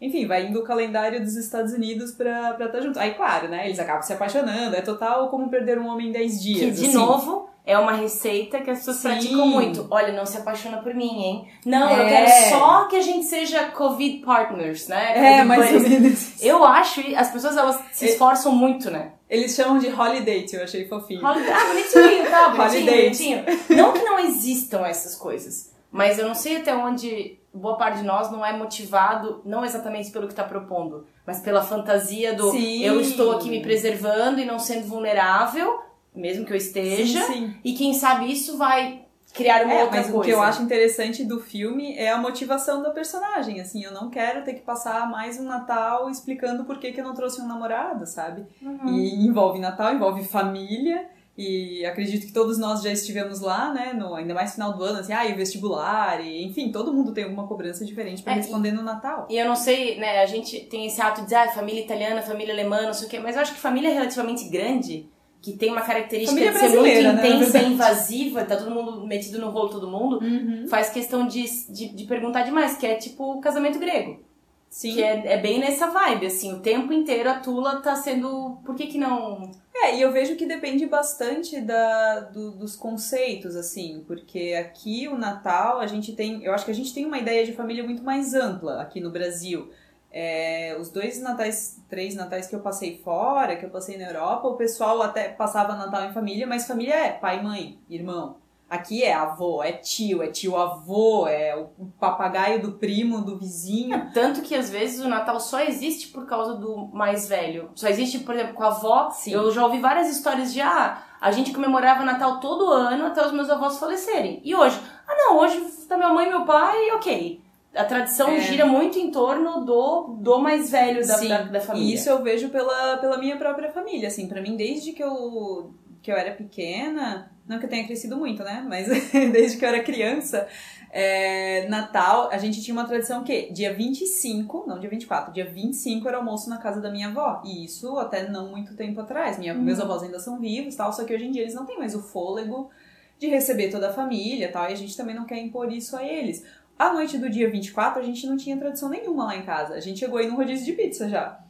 Enfim, vai indo o calendário dos Estados Unidos pra estar tá junto. Aí, claro, né? Eles acabam se apaixonando. É total como perder um homem em 10 dias. Que, de assim. novo, é uma receita que as pessoas Sim. praticam muito. Olha, não se apaixona por mim, hein? Não, eu É. quero só que a gente seja Covid partners, né? É, Covid buddies. menos. Eu acho, as pessoas elas se É. esforçam muito, né? Eles chamam de holiday, eu achei fofinho. Holiday. Ah, bonitinho, tá? Bonitinho, bonitinho. Não que não existam essas coisas, mas eu não sei até onde boa parte de nós não é motivado, não exatamente pelo que tá propondo, mas pela fantasia do Sim. eu estou aqui me preservando e não sendo vulnerável, mesmo que eu esteja, Sim, sim. e quem sabe isso vai criar uma É, outra mas coisa. o que eu acho interessante do filme é a motivação da personagem. Assim, eu não quero ter que passar mais um Natal explicando por que, que eu não trouxe um namorado, sabe? Uhum. E envolve Natal, envolve família. E acredito que todos nós já estivemos lá, né? No, ainda mais final do ano, assim, ah, e o vestibular, e enfim, todo mundo tem alguma cobrança diferente pra É, responder no Natal. E eu não sei, né, a gente tem esse ato de dizer, ah, família italiana, família alemã, não sei o quê, mas eu acho que família relativamente grande, que tem uma característica Família de ser muito né, intensa e invasiva, tá todo mundo metido no rolo, todo mundo, Uhum. faz questão de, de, de perguntar demais, que é tipo o casamento grego. Sim. Que é, é bem nessa vibe, assim, o tempo inteiro a Tula tá sendo. Por que que não. É, e eu vejo que depende bastante da, do- dos conceitos, assim, porque aqui o Natal, a gente tem. Eu acho que a gente tem uma ideia de família muito mais ampla aqui no Brasil. É, os dois natais, três natais que eu passei fora, que eu passei na Europa, o pessoal até passava Natal em família, mas família é pai, mãe, irmão. Aqui é avô, é tio, é tio avô, é o papagaio do primo, do vizinho. Tanto que às vezes o Natal só existe por causa do mais velho. Só existe, por exemplo, com a avó. Sim. Eu já ouvi várias histórias de ah, a gente comemorava Natal todo ano até os meus avós falecerem. E hoje? Ah, não, hoje tá minha mãe e meu pai, ok. A tradição É. gira muito em torno do, do mais velho da, Sim, da, da família. E isso eu vejo pela, pela minha própria família, assim, pra mim desde que eu que eu era pequena, não que eu tenha crescido muito, né, mas desde que eu era criança, é, Natal, a gente tinha uma tradição que dia 25, não dia 24, dia 25 era almoço na casa da minha avó, e isso até não muito tempo atrás, minha, meus avós ainda são vivos, tal, só que hoje em dia eles não têm mais o fôlego de receber toda a família, tal, e a gente também não quer impor isso a eles. A noite do dia 24, a gente não tinha tradição nenhuma lá em casa. A gente chegou aí num rodízio de pizza já.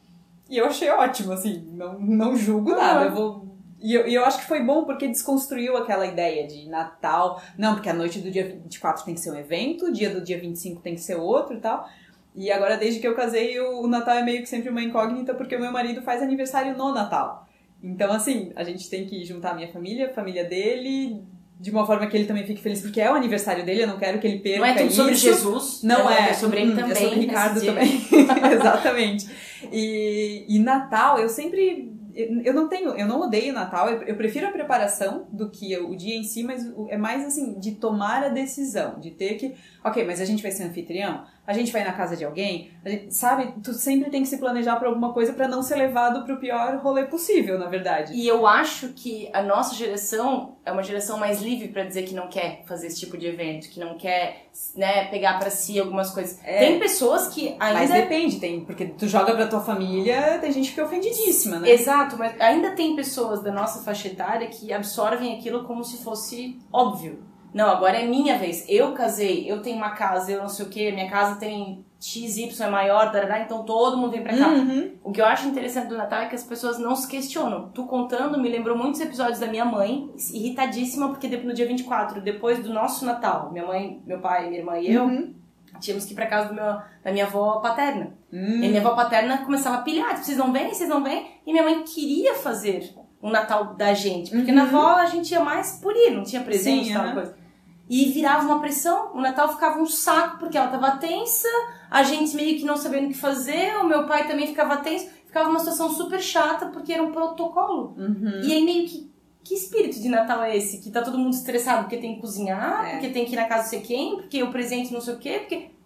E eu achei ótimo, assim, não, não julgo nada. Eu vou E eu, e eu acho que foi bom porque desconstruiu aquela ideia de Natal. Não, porque a noite do dia 24 tem que ser um evento, o dia do dia 25 tem que ser outro e tal. E agora, desde que eu casei, o, o Natal é meio que sempre uma incógnita porque o meu marido faz aniversário no Natal. Então, assim, a gente tem que juntar a minha família, a família dele, de uma forma que ele também fique feliz, porque é o aniversário dele, eu não quero que ele perca Não é tudo isso. sobre Jesus. Não é. É sobre ele Hum, também. É sobre Ricardo também. Exatamente. E, e Natal, eu sempre. Eu não tenho, eu não odeio Natal, eu, prefiro a preparação do que o dia em si, mas é mais assim, de tomar a decisão, de ter que. Ok, mas a gente vai ser anfitrião? A gente vai na casa de alguém? Gente- sabe? Tu sempre tem que se planejar pra alguma coisa pra não ser levado pro pior rolê possível, na verdade. E eu acho que a nossa geração é uma geração mais livre pra dizer que não quer fazer esse tipo de evento, que não quer, né, pegar pra si algumas coisas. É. Tem pessoas que ainda Mas depende, tem, porque tu joga pra tua família, tem gente que fica ofendidíssima, né? Exato, mas ainda tem pessoas da nossa faixa etária que absorvem aquilo como se fosse óbvio. Não, agora é minha vez. Eu casei, eu tenho uma casa, eu não sei o que, minha casa tem XY é maior, darará, então todo mundo vem pra cá. Uhum. O que eu acho interessante do Natal é que as pessoas não se questionam. Tu contando me lembrou muitos episódios da minha mãe, irritadíssima, porque no dia 24, depois do nosso Natal, minha mãe, meu pai, minha irmã e eu, Uhum. tínhamos que ir pra casa meu, da minha avó paterna. Hum. E minha avó paterna começava a pilhar, vocês não vêm, vocês não vêm. E minha mãe queria fazer o Natal da gente, porque Uhum. na avó a gente ia mais por ir, não tinha presente Sim, tal coisa. E virava uma pressão, o Natal ficava um saco, porque ela tava tensa, a gente meio que não sabendo o que fazer, o meu pai também ficava tenso, ficava uma situação super chata, porque era um protocolo. Uhum. E aí meio que, que espírito de Natal é esse? Que tá todo mundo estressado porque tem que cozinhar, É. porque tem que ir na casa de sei quem, porque o presente não sei o quê, porque...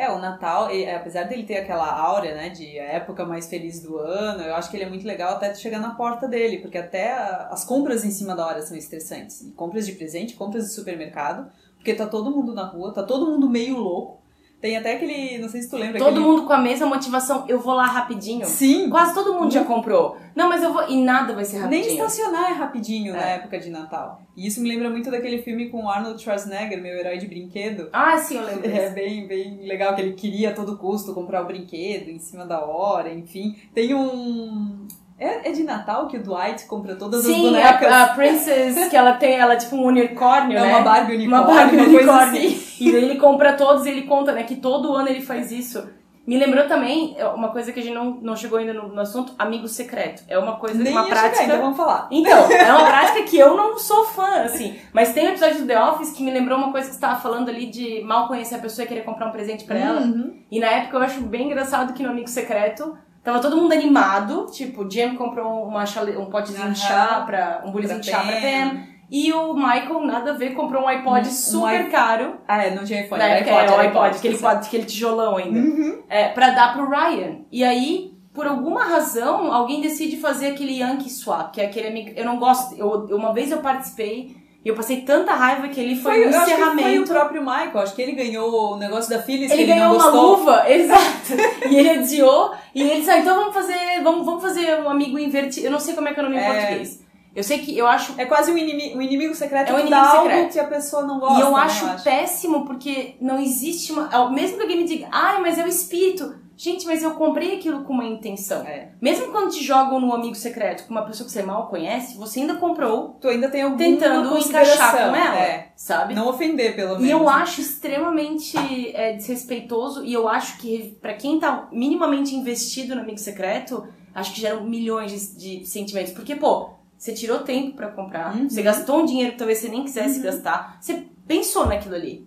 É, o Natal, e, apesar dele ter aquela áurea, né, de época mais feliz do ano, eu acho que ele é muito legal até chegar na porta dele, porque até a- as compras em cima da hora são estressantes. E compras de presente, compras de supermercado, porque tá todo mundo na rua, tá todo mundo meio louco. Tem até aquele, não sei se tu lembra, Todo aquele... mundo com a mesma motivação, eu vou lá rapidinho. Sim, Quase todo mundo já comprou. Não, mas eu vou. E nada vai ser nem rapidinho. estacionar é rapidinho na É. época de Natal. E isso me lembra muito daquele filme com o Arnold Schwarzenegger, meu herói de brinquedo. Ah, sim, eu lembro. É bem, bem legal que ele queria a todo custo comprar o brinquedo em cima da hora, enfim. Tem um. É, é de Natal que o Dwight compra todas as Sim, bonecas. a, a Princess, que ela tem, ela é tipo um unicórnio, é né? uma Barbie unicórnio, Uma Barbie uma coisa unicórnio. assim. E daí ele compra todos e ele conta, né, que todo ano ele faz isso. Me lembrou também é, uma coisa que a gente não, não chegou ainda no, no assunto, amigo secreto. É uma coisa, Nem uma prática. então vamos falar. Então, é uma prática que eu não sou fã, assim. Mas tem um episódio do The Office que me lembrou uma coisa que você tava falando ali de mal conhecer a pessoa e querer comprar um presente pra ela. Uhum. E na época eu acho bem engraçado que no Amigo Secreto tava todo mundo animado. Tipo, o Jim comprou uma chale... um potezinho Aham. de chá pra. um bulizinho de chá pra Pam. E o Michael, nada a ver, comprou um iPod Um- um super i- caro. Ah, é, não tinha iPhone. Era época era o era iPod, aquele, quadro- aquele tijolão ainda. Uhum. É, pra dar pro Ryan. E aí, por alguma razão, alguém decide fazer aquele Yankee Swap, que é aquele amigo. Eu não gosto. Eu, uma vez eu participei e eu passei tanta raiva que ele foi, Foi, um que foi o encerramento. próprio Michael, acho que ele ganhou o negócio da Phyllis Ele ele ganhou não uma luva, exato. e ele adiou. E ele disse, ah, então vamos fazer, vamos, vamos fazer um amigo invertido. Eu não sei como é que é o nome em É. português. Eu sei que eu acho. É quase um inimigo, um inimigo secreto É um inimigo dá algo secreto. que a pessoa não gosta, e eu né, acho péssimo porque não existe uma. ao- Mesmo que alguém me diga, ai, mas é o espírito. Gente, mas eu comprei aquilo com uma intenção. É. Mesmo quando te jogam no amigo secreto com uma pessoa que você mal conhece, você ainda comprou Tu ainda tem alguma tentando encaixar com ela, É. sabe? Não ofender, pelo menos. E eu acho extremamente é, desrespeitoso e eu acho que pra quem tá minimamente investido no amigo secreto, acho que geram milhões de, de sentimentos. Porque, pô, você tirou tempo pra comprar, Uhum. você gastou um dinheiro que talvez você nem quisesse gastar, você pensou naquilo ali.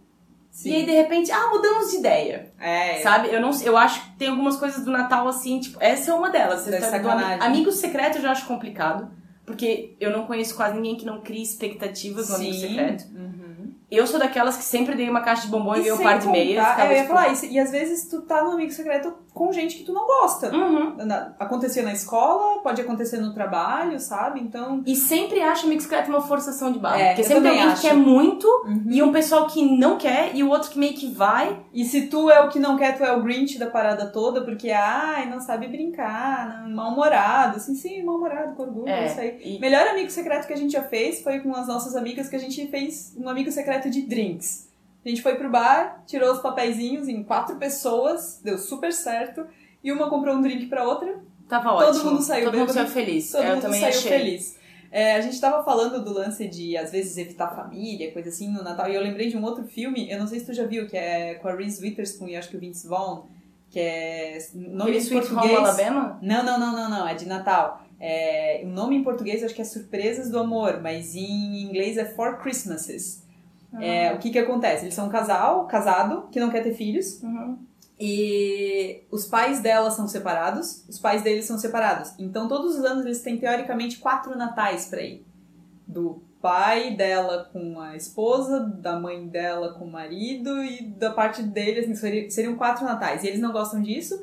Sim. E aí, de repente, ah, mudamos de ideia. É, Sabe? Eu não eu acho que tem algumas coisas do Natal assim, tipo, essa é uma delas. Essa história do sacanagem. amigo secreto eu já acho complicado. Porque eu não conheço quase ninguém que não crie expectativas no amigo Sim. secreto. Uhum. Eu sou daquelas que sempre dei uma caixa de bombom e, E um par de contar- meias. é, eu ia falar isso. E às vezes tu tá no amigo secreto com gente que tu não gosta. Uhum. Na- Acontecia na escola, pode acontecer no trabalho, sabe? Então. E sempre acho amigo secreto uma forçação de barra. É, porque sempre alguém acho. que quer muito Uhum. e um pessoal que não quer e o outro que meio que vai. E se tu é o que não quer, tu é o Grinch da parada toda, porque, ai, não sabe brincar, mal-humorado. Assim, sim, mal-humorado, com orgulho, É, isso aí. e- Melhor amigo secreto que a gente já fez foi com as nossas amigas que a gente fez um amigo secreto de drinks. A gente foi pro bar, tirou os papeizinhos em quatro pessoas, deu super certo. E uma comprou um drink pra outra, Tava Todo ótimo. mundo saiu Todo mundo bêbado. saiu feliz. todo eu mundo também saiu achei. feliz. É, a gente tava falando do lance de, às vezes, evitar família, coisa assim, no Natal. E eu lembrei de um outro filme, eu não sei se tu já viu, que é com a Reese Witherspoon e acho que o Vince Vaughn, que é... Nome Aquele em português... Home Alabama? Não, não, não, não, não, é de Natal. É, o nome em português acho que é Surpresas do Amor, mas em inglês é Four Christmases. É, o que que acontece? Eles são um casal, casado, que não quer ter filhos, Uhum. e os pais dela são separados, os pais deles são separados. Então todos os anos eles têm teoricamente quatro natais pra ir. Do pai dela com a esposa, da mãe dela com o marido e da parte dele, assim, seria- seriam quatro natais. E eles não gostam disso,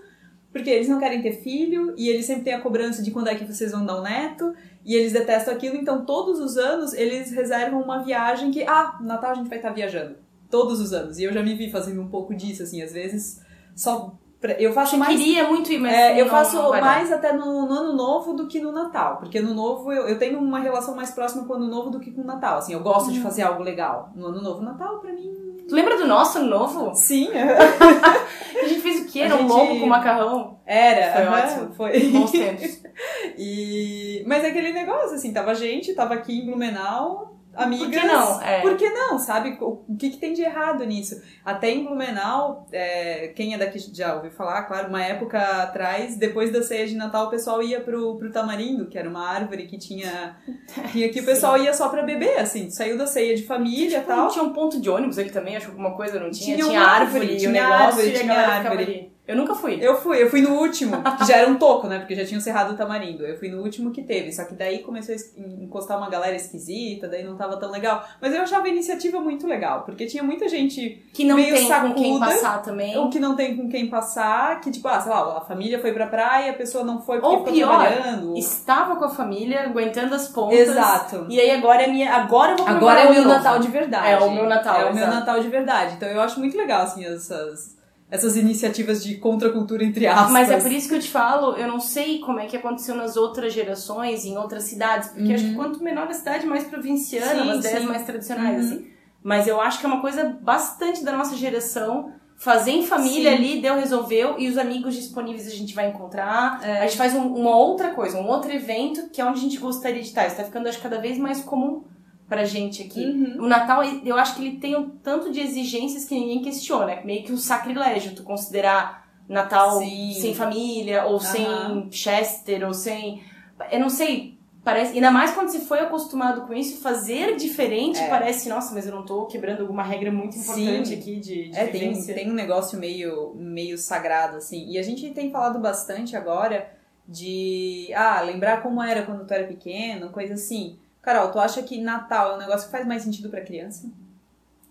porque eles não querem ter filho e eles sempre têm a cobrança de quando é que vocês vão dar um neto. E eles detestam aquilo, então todos os anos eles reservam uma viagem que, ah, no Natal a gente vai estar viajando. Todos os anos. E eu já me vi fazendo um pouco disso, assim, às vezes só. Eu faço Eu mais. queria muito ir, mas É, eu não- faço não mais até no, no ano novo do que no Natal. Porque no novo eu, eu tenho uma relação mais próxima com o ano novo do que com o Natal. Assim, eu gosto Hum. de fazer algo legal. No ano novo, Natal, pra mim. Tu lembra do nosso ano novo? Sim, A gente fez o quê? Era um gente- lobo com macarrão? era. Foi aham, ótimo. Foi. Bons tempos. E... Mas é aquele negócio, assim, tava gente, tava aqui em Blumenau, amigas. Por que não? É. Por que não, sabe? O que, que tem de errado nisso? Até em Blumenau, é, quem é daqui já ouviu falar, claro, uma época atrás, depois da ceia de Natal, o pessoal ia pro, pro Tamarindo, que era uma árvore que tinha, tinha que o pessoal ia só pra beber, assim, saiu da ceia de família e Não tal. tinha um ponto de ônibus aqui também? Acho que alguma coisa não tinha. Tinha Tinha, árvore, árvore, e tinha o negócio árvore, e tinha árvore. Eu nunca fui. Eu fui, eu fui no último, que já era um toco, né? Porque já tinham cerrado o tamarindo. Eu fui no último que teve. Só que daí começou a encostar uma galera esquisita, daí não tava tão legal. Mas eu achava a iniciativa muito legal, porque tinha muita gente Que não meio tem com quem sacuda, passar também. ou que não tem com quem passar, que tipo, ah, sei lá, a família foi pra praia, a pessoa não foi porque Ou ficou pior, trabalhando. Estava com a família, aguentando as pontas. Exato. E aí agora é minha. Agora eu vou Agora é o meu novo. Natal de verdade. É o meu Natal, É o meu. Natal de verdade. Então eu acho muito legal, assim, essas, essas iniciativas de contracultura entre aspas. Mas é por isso que eu te falo, eu não sei como é que aconteceu nas outras gerações, em outras cidades, porque acho que quanto menor a cidade, mais provinciana, Uhum. Sim, umas ideias mais tradicionais, Uhum. assim. Mas eu acho que é uma coisa bastante da nossa geração. Fazer em família Sim. ali, deu, resolveu, e os amigos disponíveis a gente vai encontrar. É. A gente faz um- uma outra coisa, um outro evento, que é onde a gente gostaria de estar. Isso tá ficando, acho, cada vez mais comum pra gente aqui. Uhum. O Natal, eu acho que ele tem um tanto de exigências que ninguém questiona. É meio que um sacrilégio tu considerar Natal Sim. sem família, ou sem Aham. Chester, ou sem. Eu não sei. Parece, ainda mais quando você foi acostumado com isso, fazer diferente É. parece, nossa, mas eu não tô quebrando alguma regra muito importante Sim. aqui de, de É, tem, tem um negócio meio, meio sagrado, assim. E a gente tem falado bastante agora de, ah, lembrar como era quando tu era pequeno, coisa assim. Carol, tu acha que Natal é um negócio que faz mais sentido pra criança?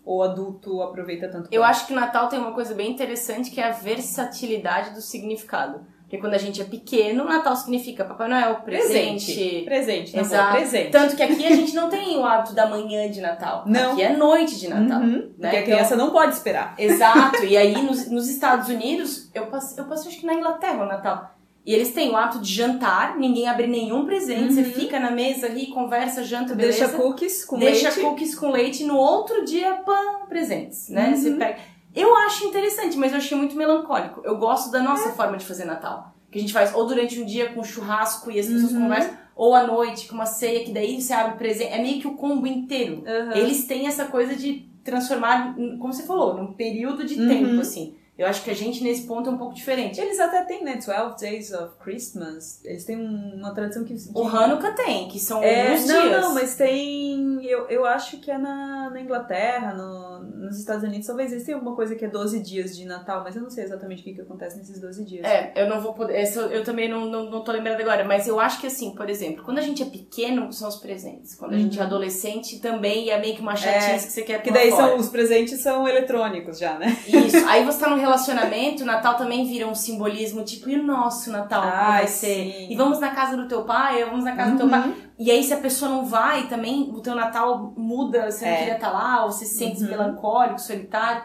Ou adulto aproveita tanto Eu acho que Natal tem uma coisa bem interessante que é a versatilidade do significado. Porque quando a gente é pequeno, Natal significa Papai Noel, presente. Presente, na boa, Exato. presente. Tanto que aqui a gente não tem o hábito da manhã de Natal. Não. Aqui é noite de Natal. Uhum, né? Porque a Então- criança não pode esperar. Exato. E aí nos, nos Estados Unidos, eu passei, eu passei acho que na Inglaterra o Natal. E eles têm o hábito de jantar, ninguém abre nenhum presente, você fica na mesa, ri, conversa, janta, beleza. Deixa cookies com Deixa leite. cookies com leite e no outro dia, pã, presentes, né? Uhum. Você pega. Eu acho interessante, mas eu achei muito melancólico. Eu gosto da nossa forma de fazer Natal. Que a gente faz ou durante um dia com churrasco e as pessoas Uhum. conversam, ou à noite com uma ceia, que daí você abre presente. É meio que o combo inteiro. Uhum. Eles têm essa coisa de transformar, como você falou, num período de Uhum. tempo, assim. Eu acho que a gente nesse ponto é um pouco diferente. Eles até têm, né? 12 Days of Christmas. Eles têm um- uma tradição que. que O Hanukkah tem, que são É, alguns não, dias. não, mas tem. Eu, eu acho que é na, na Inglaterra, no, nos Estados Unidos. Talvez tenham alguma coisa que é 12 dias de Natal, mas eu não sei exatamente o que, que acontece nesses 12 dias. É, eu não vou poder. essa eu também não, não, não tô lembrando agora, mas eu acho que assim, por exemplo, quando a gente é pequeno, são os presentes. Quando a gente é adolescente, também é meio que uma chatice que você quer Uhum. Que daí fora. são, os presentes são eletrônicos já, né? Isso. Aí você tá num relacionamento, o Natal também vira um simbolismo, tipo, e o nosso Natal? Ai, vai ser? sim. E vamos na casa do teu pai, vamos na casa do teu Uhum. pai. E aí, se a pessoa não vai, também o teu Natal muda, você não É. queria estar lá, ou você se sente Uhum. melancólico, solitário.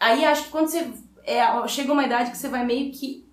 Aí acho que quando você. É, chega uma idade que você vai meio que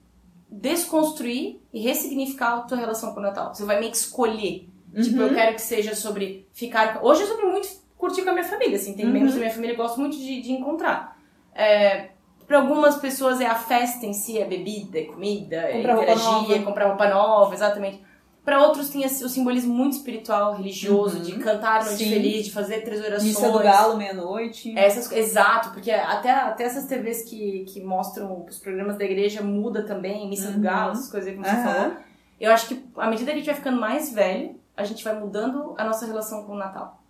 desconstruir e ressignificar a tua relação com o Natal. Você vai meio que escolher. Tipo, Uhum. eu quero que seja sobre ficar. Hoje é sobre muito curtir com a minha família, assim. Tem Uhum. membros da minha família que eu gosto muito de, de encontrar. É, para algumas pessoas é a festa em si, é bebida, é comida, é Comprar interagir, é comprar roupa nova, exatamente. Para outros tem o simbolismo muito espiritual, religioso, Uhum. de cantar noite Sim. feliz, de fazer três orações. Missa do Galo, meia-noite. Essas, exato, porque até, até essas TVs que, que mostram os programas da igreja muda também, Missa do Uhum. Galo, essas coisas aí que você Aham. falou. Eu acho que à medida que a gente vai ficando mais velho, a gente vai mudando a nossa relação com o Natal.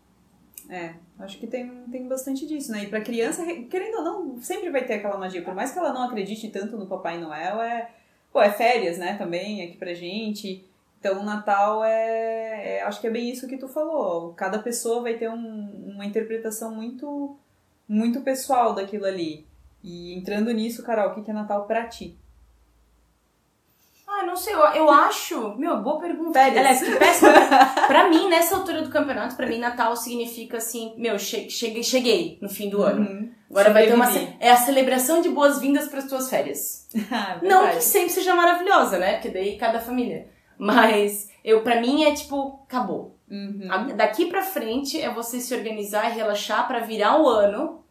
É, acho que tem, tem bastante disso, né? E pra criança, querendo ou não, sempre vai ter aquela magia. Por mais que ela não acredite tanto no Papai Noel, é. Pô, é férias, né, também, aqui pra gente. Então o Natal é, é- Acho que é bem isso que tu falou. Cada pessoa vai ter um- uma interpretação muito, muito pessoal daquilo ali. E entrando nisso, Carol, o que que é Natal pra ti? Ah, não sei, eu, eu acho. Meu, boa pergunta. Férias. Aliás, que péssima. pra mim, nessa altura do campeonato, pra mim, Natal significa assim, meu, che cheguei, cheguei no fim do ano. Uhum. Agora vai ter uma. É a celebração de boas-vindas para as tuas férias. Ah, Não verdade. que sempre seja maravilhosa, né? Porque daí cada família. Mas eu para mim é tipo, acabou. Uhum. Daqui pra frente é você se organizar e relaxar pra virar o ano.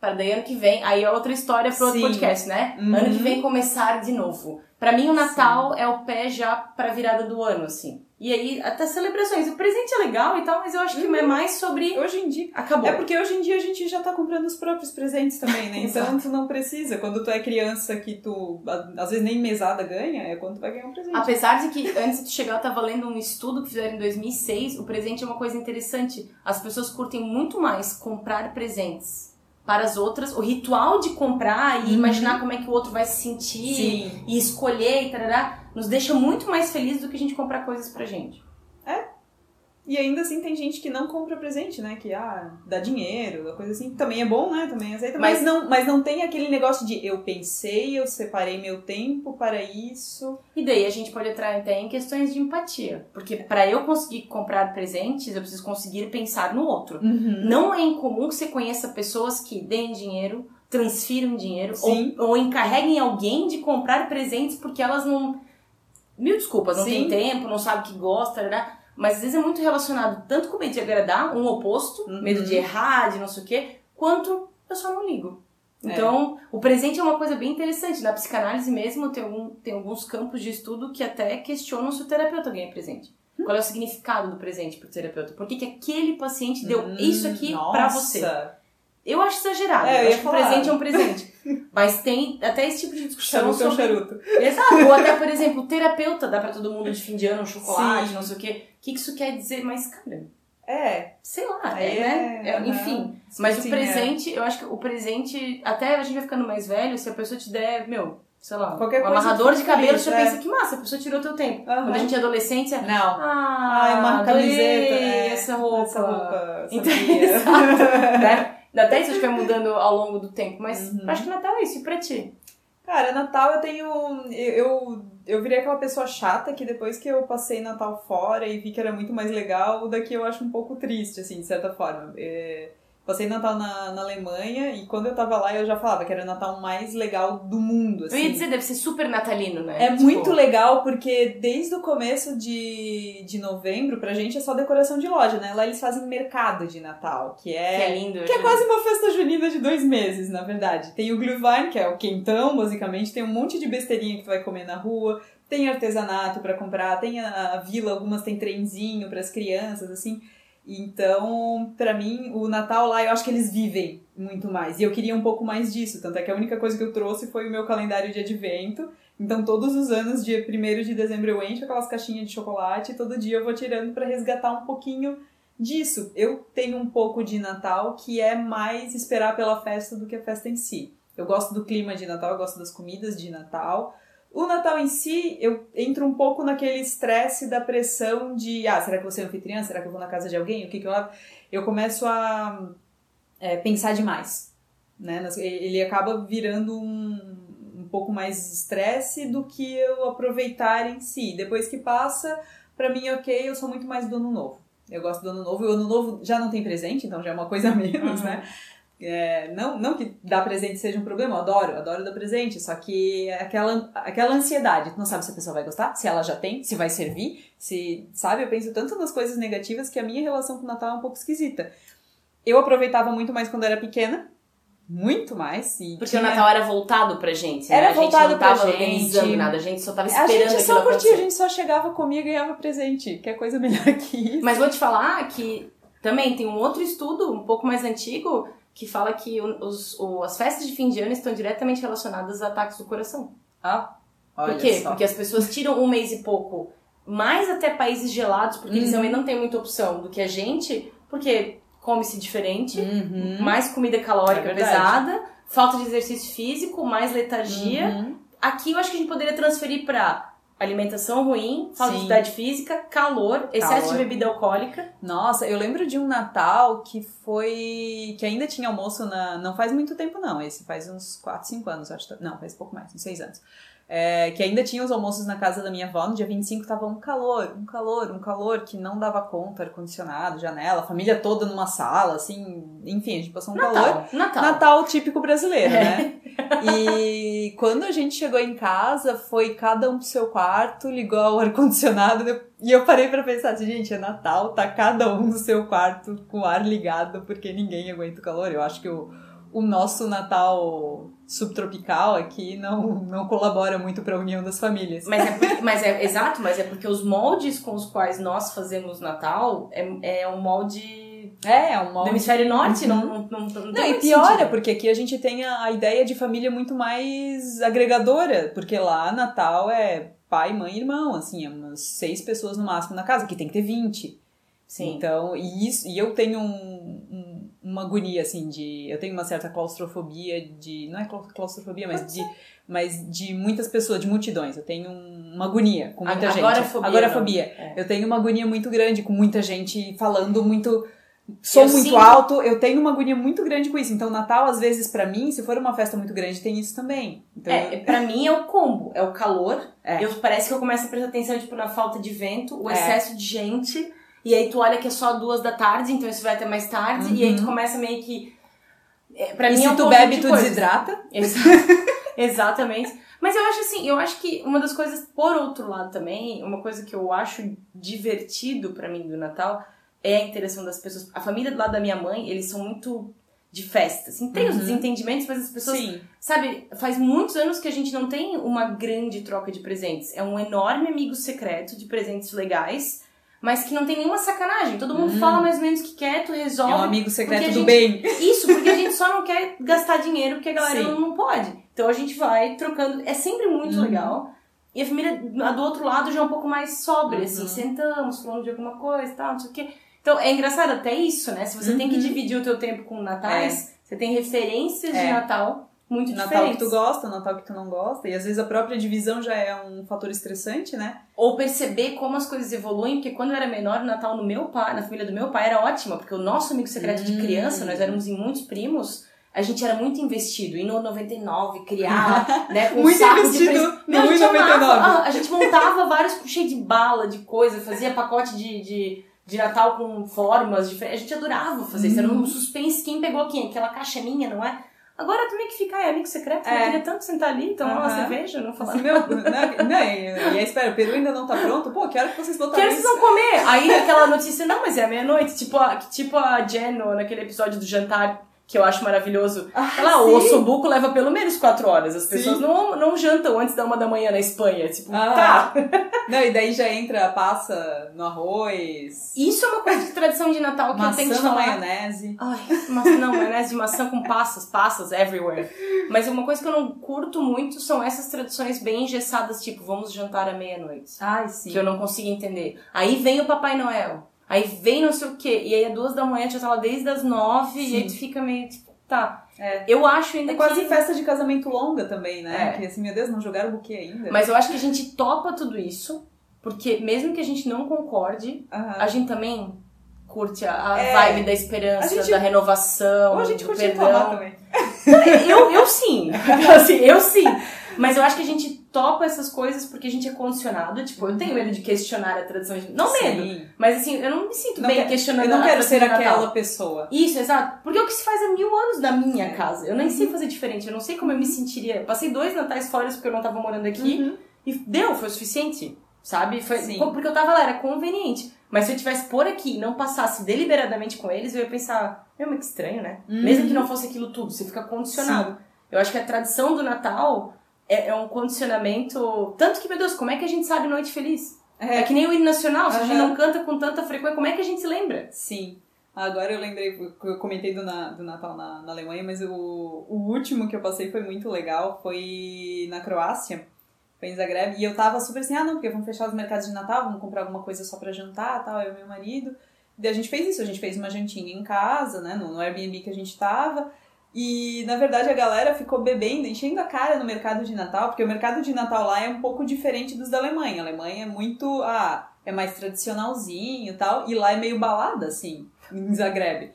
Para daí ano que vem, aí é outra história pro outro Sim. podcast, né? Uhum. Ano que vem começar de novo. Pra mim o Natal é o pé já pra virada do ano, assim. E aí até celebrações. O presente é legal e tal, mas eu acho que é mais sobre Hoje em dia. acabou. É porque hoje em dia a gente já tá comprando os próprios presentes também, né? Então tu não precisa. Quando tu é criança que tu às vezes nem mesada ganha, é quando tu vai ganhar um presente. Apesar de que antes de tu chegar eu tava lendo um estudo que fizeram em 2006, o presente é uma coisa interessante. As pessoas curtem muito mais comprar presentes para as outras, o ritual de comprar e Uhum. imaginar como é que o outro vai se sentir Sim. e escolher e tarará, nos deixa muito mais felizes do que a gente comprar coisas pra gente. E ainda assim tem gente que não compra presente, né? Que ah, dá dinheiro, coisa assim. Também é bom, né? Também aceita. Mas, Mas- não, mas não tem aquele negócio de eu pensei, eu separei meu tempo para isso. E daí a gente pode entrar até em questões de empatia, porque para eu conseguir comprar presentes, eu preciso conseguir pensar no outro. Não é incomum que você conheça pessoas que deem dinheiro, transfiram dinheiro Sim. ou, ou encarreguem alguém de comprar presentes porque elas não. Mil desculpas, não Sim. tem tempo, não sabe o que gosta, né? Mas às vezes é muito relacionado tanto com o medo de agradar, um oposto, Uhum. medo de errar, de não sei o quê, quanto eu só não ligo. É. Então, o presente é uma coisa bem interessante. Na psicanálise mesmo, tem, algum, tem alguns campos de estudo que até questionam se o terapeuta ganha presente. Hum. Qual é o significado do presente pro terapeuta? Por que, que aquele paciente deu Hum, isso aqui pra você? Eu acho exagerado. É, eu acho que o falar. presente é um presente. Mas tem até esse tipo de discussão Charuto é um charuto. Exato. Ou até, por exemplo, terapeuta dá pra todo mundo de fim de ano um chocolate, Sim. não sei o quê. O que isso quer dizer? Mas, cara, É. sei lá, é, né? É, aham. enfim. Mas Sim, o presente, eu acho que o presente, até a gente vai ficando mais velho, se a pessoa te der, meu, sei lá, Qualquer um amarrador de cabelo, feliz, você é. pensa que massa, a pessoa tirou teu tempo. Aham. Quando a gente é adolescente, é, É. Não. ah, Ai, uma camiseta. é, essa roupa. Essa roupa. Então, exato, né? Até isso acho que vai mudando ao longo do tempo, mas Uhum. acho que Natal é isso, e pra ti? Cara, Natal eu tenho. Eu, eu, virei aquela pessoa chata que depois que eu passei Natal fora e vi que era muito mais legal, daqui eu acho um pouco triste, assim, de certa forma. É, passei Natal na, na Alemanha e quando eu tava lá eu já falava que era o Natal mais legal do mundo, assim. Eu ia dizer, deve ser super natalino, né? É Tipo, muito legal porque desde o começo de, de novembro, pra gente é só decoração de loja, né? Lá eles fazem mercado de Natal, que Que é é. lindo. Que é quase uma festa junina de dois meses, na verdade. Tem o Glühwein, que é o quentão, basicamente. Tem um monte de besteirinha que tu vai comer na rua. Tem artesanato pra comprar. Tem a, a vila, algumas tem trenzinho pras crianças, assim. Então, pra mim, o Natal lá, eu acho que eles vivem muito mais. E eu queria um pouco mais disso. Tanto é que a única coisa que eu trouxe foi o meu calendário de advento. Então, todos os anos, dia 1 de dezembro, eu encho aquelas caixinhas de chocolate e todo dia eu vou tirando pra resgatar um pouquinho disso. Eu tenho um pouco de Natal que é mais esperar pela festa do que a festa em si. Eu gosto do clima de Natal, eu gosto das comidas de Natal. O Natal em si, eu entro um pouco naquele estresse da pressão de, ah, será que vou ser anfitriã? Será que eu vou na casa de alguém? O que que eu? Eu começo a é, pensar demais, né? Ele acaba virando um, um pouco mais estresse do que eu aproveitar em si. Depois que passa, pra mim, ok, eu sou muito mais do ano novo. Eu gosto do ano novo. E o ano novo já não tem presente, então já é uma coisa menos, Uhum. né? É, não, não que dar presente seja um problema, eu adoro, adoro dar presente, só que aquela, aquela ansiedade, tu não sabe se a pessoa vai gostar, se ela já tem, se vai servir, se, sabe? Eu penso tanto nas coisas negativas que a minha relação com o Natal é um pouco esquisita. Eu aproveitava muito mais quando era pequena, muito mais. E Porque tinha... o Natal era voltado pra gente. Era né? voltado a gente não tava pra gente. organizando nada, a gente só tava A esperando gente aquilo só curtia, a gente só chegava, comia e ganhava presente. Que é coisa melhor que isso. Mas vou te falar que também tem um outro estudo, um pouco mais antigo, que fala que os, o- as festas de fim de ano estão diretamente relacionadas a ataques do coração. Ah, olha Por quê? só. Porque as pessoas tiram um mês e pouco, mais até países gelados, porque eles Uhum. também não têm muita opção do que a gente, porque come-se diferente, Uhum. mais comida calórica É pesada, falta de exercício físico, mais letargia. Uhum. Aqui eu acho que a gente poderia transferir pra alimentação ruim, falta de atividade física, calor, excesso Calor. de bebida alcoólica. Nossa, eu lembro de um Natal que foi. que ainda tinha almoço na. Não faz muito tempo, não. Esse faz uns 4, 5 anos, acho. Não, faz pouco mais, uns 6 anos. É, que ainda tinha os almoços na casa da minha avó. No dia 25 tava um calor, um calor, um calor que não dava conta, ar-condicionado, janela, família toda numa sala, assim. Enfim, a gente passou um calor. Natal. Natal. Natal típico brasileiro, É. né? E quando a gente chegou em casa, foi cada um pro seu quarto, ligou o ar-condicionado e eu parei pra pensar assim, gente, é Natal, tá cada um no seu quarto com o ar ligado porque ninguém aguenta o calor. Eu acho que o, o nosso Natal subtropical aqui não, não colabora muito pra união das famílias. Mas é, porque- mas é exato, mas é porque os moldes com os quais nós fazemos Natal é, é um molde É, é um do modo hemisfério norte, Uhum. não, não, não, não, Não, e piora, sentido. porque aqui a gente tem a, a ideia de família muito mais agregadora, porque lá Natal é pai, mãe e irmão, assim, é umas seis pessoas no máximo na casa, que tem que ter 20. Sim. Então, e, isso, e eu tenho um- um- uma agonia, assim, de. Eu tenho uma certa claustrofobia de. Não é clau- claustrofobia, mas de. Mas de muitas pessoas, de multidões. Eu tenho um- uma agonia com muita gente. Agorafobia, Agorafobia. não. É. Eu tenho uma agonia muito grande com muita gente falando muito. Som Eu muito sinto- alto, eu tenho uma agonia muito grande com isso. Então, Natal, às vezes, pra mim, se for uma festa muito grande, tem isso também. Então, É, pra mim é o combo, é o calor. É. Eu, parece que eu começo a prestar atenção tipo, na falta de vento, o É. excesso de gente. E aí tu olha que é só duas da tarde, então isso vai até mais tarde. E aí tu Uhum. começa meio que. é, Pra e mim é se um tu bebe, de tu desidrata. Exa- Exatamente. Mas eu acho assim, eu acho que uma das coisas, por outro lado também, uma coisa que eu acho divertido pra mim do Natal é a interação das pessoas. A família do lado da minha mãe, eles são muito de festa. Assim, tem os Uhum. desentendimentos, mas as pessoas Sim. Sabe, faz muitos anos que a gente não tem uma grande troca de presentes. É um enorme amigo secreto de presentes legais, mas que não tem nenhuma sacanagem. Todo mundo Hum. fala mais ou menos o que quer, tu É resolve. um amigo secreto porque do bem. Isso, porque a gente só não quer gastar dinheiro porque a galera não, não pode. Então a gente vai trocando. É sempre muito Uhum. legal. E a família do outro lado já é um pouco mais sóbria, Uhum. assim, sentamos, falando de alguma coisa e tal, não sei o quê. Então é engraçado até isso, né? Se você tem que Uhum. dividir o teu tempo com natais, você tem referências de É. Natal muito Natal diferentes. que tu gosta, Natal que tu não gosta. E às vezes a própria divisão já é um fator estressante, né? Ou perceber como as coisas evoluem, porque quando eu era menor, o Natal no meu pai, na família do meu pai era ótima, porque o nosso amigo secreto de Hum. criança, nós éramos em muitos primos, a gente era muito investido. E no 99, criar, né, um Muito saco investido de presente. Meu, a gente 99. amava. Ah, a gente montava vários cheio de bala, de coisa, fazia pacote de, de, de Natal com formas diferentes. A gente adorava fazer isso. Era um suspense. Quem pegou quem? Aquela caixa é minha, não é? Agora também que fica, é amigo secreto, eu É. queria tanto sentar ali, tomar uma Aham. cerveja, não falar Assim, meu, né, né, e aí espera, o peru ainda não tá pronto? Pô, que hora que vocês Que botaram horas vocês isso? vão comer? Aí aquela notícia, não, mas é meia-noite. Tipo a, tipo a Jen naquele episódio do jantar, que eu acho maravilhoso. Ah, Ela, o ossobuco leva pelo menos quatro horas. As pessoas não, não jantam antes da uma da manhã na Espanha. Tipo, Ah. tá. Não, e daí já entra, passa no arroz, Isso é uma coisa de tradição de Natal que eu tenho que maçã falar. maionese. Ai, maçã, não, maionese de maçã com passas, passas everywhere. Mas uma coisa que eu não curto muito são essas tradições bem engessadas, tipo, vamos jantar à meia-noite. Ai, sim. que eu não consigo entender. Aí vem o Papai Noel. Aí vem não sei o quê. E aí é duas da manhã, já tá lá desde as nove. Sim. E aí tu fica meio tipo, tá. É. Eu acho ainda É quase que... festa de casamento longa também, né? É. Que assim, meu Deus, não jogaram o buquê ainda. Mas eu acho que a gente topa tudo isso. Porque mesmo que a gente não concorde, Aham. a gente também curte a, a É. vibe da esperança, gente- da renovação, Ou a gente do curte perdão. também. Eu, eu sim. assim, eu sim. Mas eu acho que a gente topa essas coisas porque a gente é condicionado. Tipo, eu tenho medo de questionar a tradição. Não medo. Sim. Mas assim, eu não me sinto Não bem questionando Eu não a quero ser aquela pessoa. Isso, exato. Porque é o que se faz há mil anos na minha casa. Eu nem sei fazer diferente. Eu não sei como eu me sentiria. Eu passei dois natais fora porque eu não tava morando aqui. Uhum. E deu, foi o suficiente. sabe? Foi, Sim. porque eu tava lá, era conveniente. Mas se eu tivesse por aqui e não passasse deliberadamente com eles, eu ia pensar, meu, mas que estranho, né? Uhum. Mesmo que não fosse aquilo tudo, você fica condicionado. Eu acho que a tradição do Natal é, é um condicionamento. Tanto que, meu Deus, como é que a gente sabe Noite Feliz? É, É, que nem o hino nacional, se a gente não canta com tanta frequência, como é que a gente se lembra? sim. Agora eu lembrei, eu comentei do, na- do Natal na, na Alemanha, mas o, o último que eu passei foi muito legal, foi na Croácia, foi em Zagreb, e eu tava super assim, ah não, porque vamos fechar os mercados de Natal, vamos comprar alguma coisa só pra jantar, tal, eu e meu marido. Daí a gente fez isso, a gente fez uma jantinha em casa, né, no, no Airbnb que a gente tava, e na verdade a galera ficou bebendo, enchendo a cara no mercado de Natal, porque o mercado de Natal lá é um pouco diferente dos da Alemanha. A Alemanha é muito, ah, é mais tradicionalzinho e tal, e lá é meio balada, assim, em Zagreb.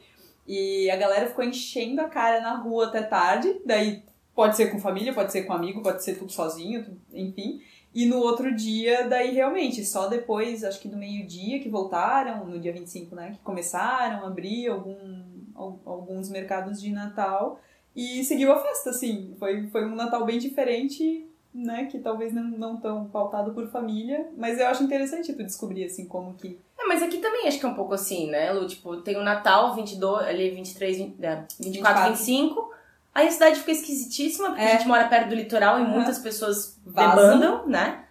E a galera ficou enchendo a cara na rua até tarde, daí pode ser com família, pode ser com amigo, pode ser tudo sozinho, enfim. E no outro dia, daí realmente, só depois, acho que do meio-dia que voltaram, no dia 25, né, que começaram a abrir algum, al- alguns mercados de Natal e seguiu a festa, assim. Foi, foi um Natal bem diferente, né, que talvez não, não tão pautado por família, mas eu acho interessante tu descobrir, assim, como que... É, mas aqui também acho que é um pouco assim, né, Lu? Tipo, tem o Natal, 22, ali 23, 20, é, 24, 24. 25. Aí a cidade fica esquisitíssima, porque É. a gente mora perto do litoral e muitas pessoas Vazam. né?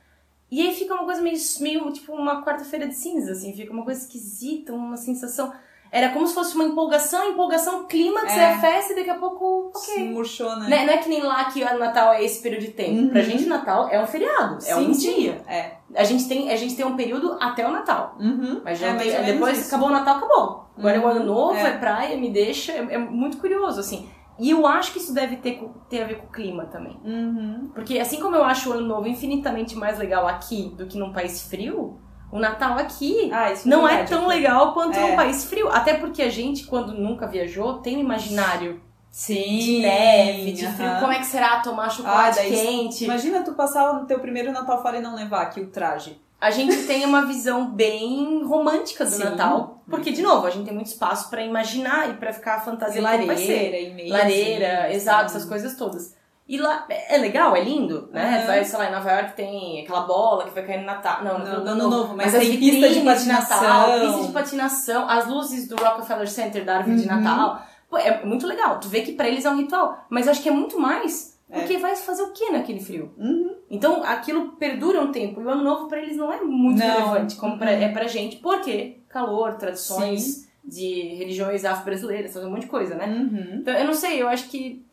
E aí fica uma coisa meio, meio tipo uma quarta-feira de cinza, assim, fica uma coisa esquisita, uma sensação. Era como se fosse uma empolgação, empolgação, clímax, É. é a festa e daqui a pouco. se Ok. murchou, né? Não é, não é que nem lá que o Natal é esse período de tempo. Uhum. Pra gente, Natal é um feriado, é Sim, um sim. dia. É. A gente, tem, a gente tem um período até o Natal. Uhum. Mas já é, tem- menos depois isso. acabou o Natal, acabou. Agora é o Uhum, ano novo, é. é, praia, me deixa. É, é muito curioso, assim. E eu acho que isso deve ter, ter a ver com o clima também. Uhum. Porque assim como eu acho o ano novo infinitamente mais legal aqui do que num país frio, o Natal aqui Ah, isso não é verdade, tão aqui. legal quanto É. num país frio. Até porque a gente, quando nunca viajou, tem um imaginário Sim. de neve, de frio. Como é que será tomar chocolate Ah, quente? Imagina tu passar o teu primeiro Natal fora e não levar aqui o traje. A gente tem uma visão bem romântica do Sim. Natal. Porque, de novo, a gente tem muito espaço pra imaginar e pra ficar fantasiando lareira e. Lareira, assim, exato, essas coisas todas. E lá, é legal, é lindo, né? Uhum. Vai, sei lá, em Nova York tem aquela bola que vai cair no Natal. Não, Não, no no Ano Novo, mas as tem pista de patinação. Natal, pista de patinação, as luzes do Rockefeller Center da árvore de Uhum. Natal. Pô, é muito legal. Tu vê que pra eles é um ritual. Mas acho que é muito mais É. porque vai fazer o que naquele frio? Uhum. Então aquilo perdura um tempo. E o ano novo pra eles não é muito Não. relevante como pra, Uhum. é pra gente. Por quê? Calor, tradições Sim. de religiões afro-brasileiras, um monte de coisa, né? Uhum. Então, eu não sei, eu acho que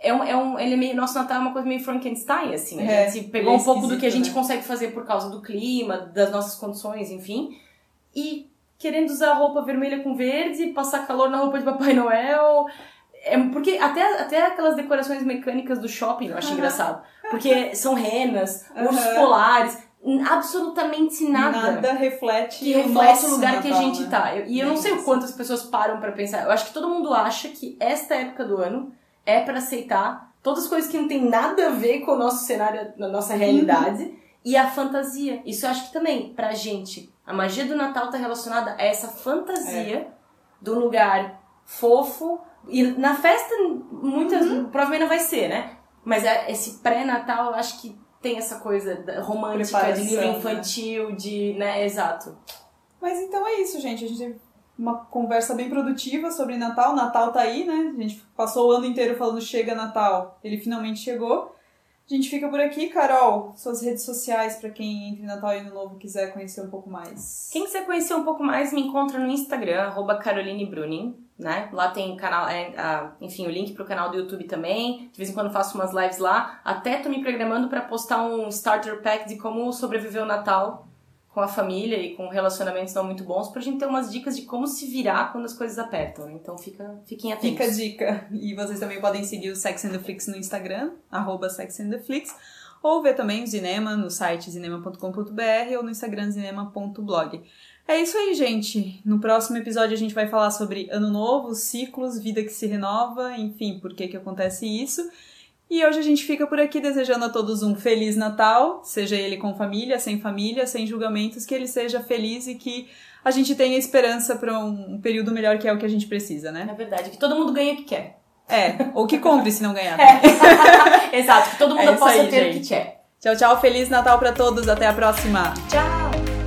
é um, é um, ele é meio, nosso Natal é uma coisa meio Frankenstein, assim. A É, gente pegou um pouco do que a gente né? consegue fazer por causa do clima, das nossas condições, enfim. E querendo usar roupa vermelha com verde, passar calor na roupa de Papai Noel. É, porque até, até aquelas decorações mecânicas do shopping eu acho engraçado. Porque são renas, ursos polares, absolutamente nada reflete que reflete o lugar que a Natal, gente né? tá. Eu- E eu não sei o quanto as pessoas param pra pensar. Eu acho que todo mundo acha que esta época do ano é pra aceitar todas as coisas que não tem nada a ver com o nosso cenário, na nossa realidade e a fantasia. Isso eu acho que também, pra gente, a magia do Natal tá relacionada a essa fantasia do lugar fofo. E na festa, muitas, provavelmente não vai ser, né? Mas é- esse pré-natal, eu acho que tem essa coisa romântica, de livro Preparação, né? infantil, de. né, exato. Mas então é isso, gente. A gente uma conversa bem produtiva sobre Natal. Natal tá aí, né? A gente passou o ano inteiro falando chega Natal. Ele finalmente chegou. A gente fica por aqui. Carol, suas redes sociais pra quem entre Natal e Ano Novo quiser conhecer um pouco mais. Quem quiser conhecer um pouco mais, me encontra no Instagram, arroba Caroline Brunin, né? Lá tem canal, é, ah, enfim, o link pro canal do YouTube também. De vez em quando faço umas lives lá. Até tô me programando pra postar um starter pack de como sobreviver o Natal com a família e com relacionamentos não muito bons, pra gente ter umas dicas de como se virar quando as coisas apertam. né? Então fica, fiquem atentos. Fica a dica. E vocês também podem seguir o Sex and the Flix no Instagram, arroba Sex and the Flix, ou ver também o Cinema no site cinema.com.br ou no Instagram cinema.blog. É isso aí, gente. No próximo episódio a gente vai falar sobre ano novo, ciclos, vida que se renova, enfim, por que que acontece isso. E hoje a gente fica por aqui desejando a todos um feliz Natal, seja ele com família, sem família, sem julgamentos, que ele seja feliz e que a gente tenha esperança para um período melhor que é o que a gente precisa, né? É verdade, que todo mundo ganha o que quer. É, ou que compre se não ganhar. É. Exato, que todo mundo É possa aí, ter o gente. que quer. Tchau, tchau. Feliz Natal para todos. Até a próxima. Tchau!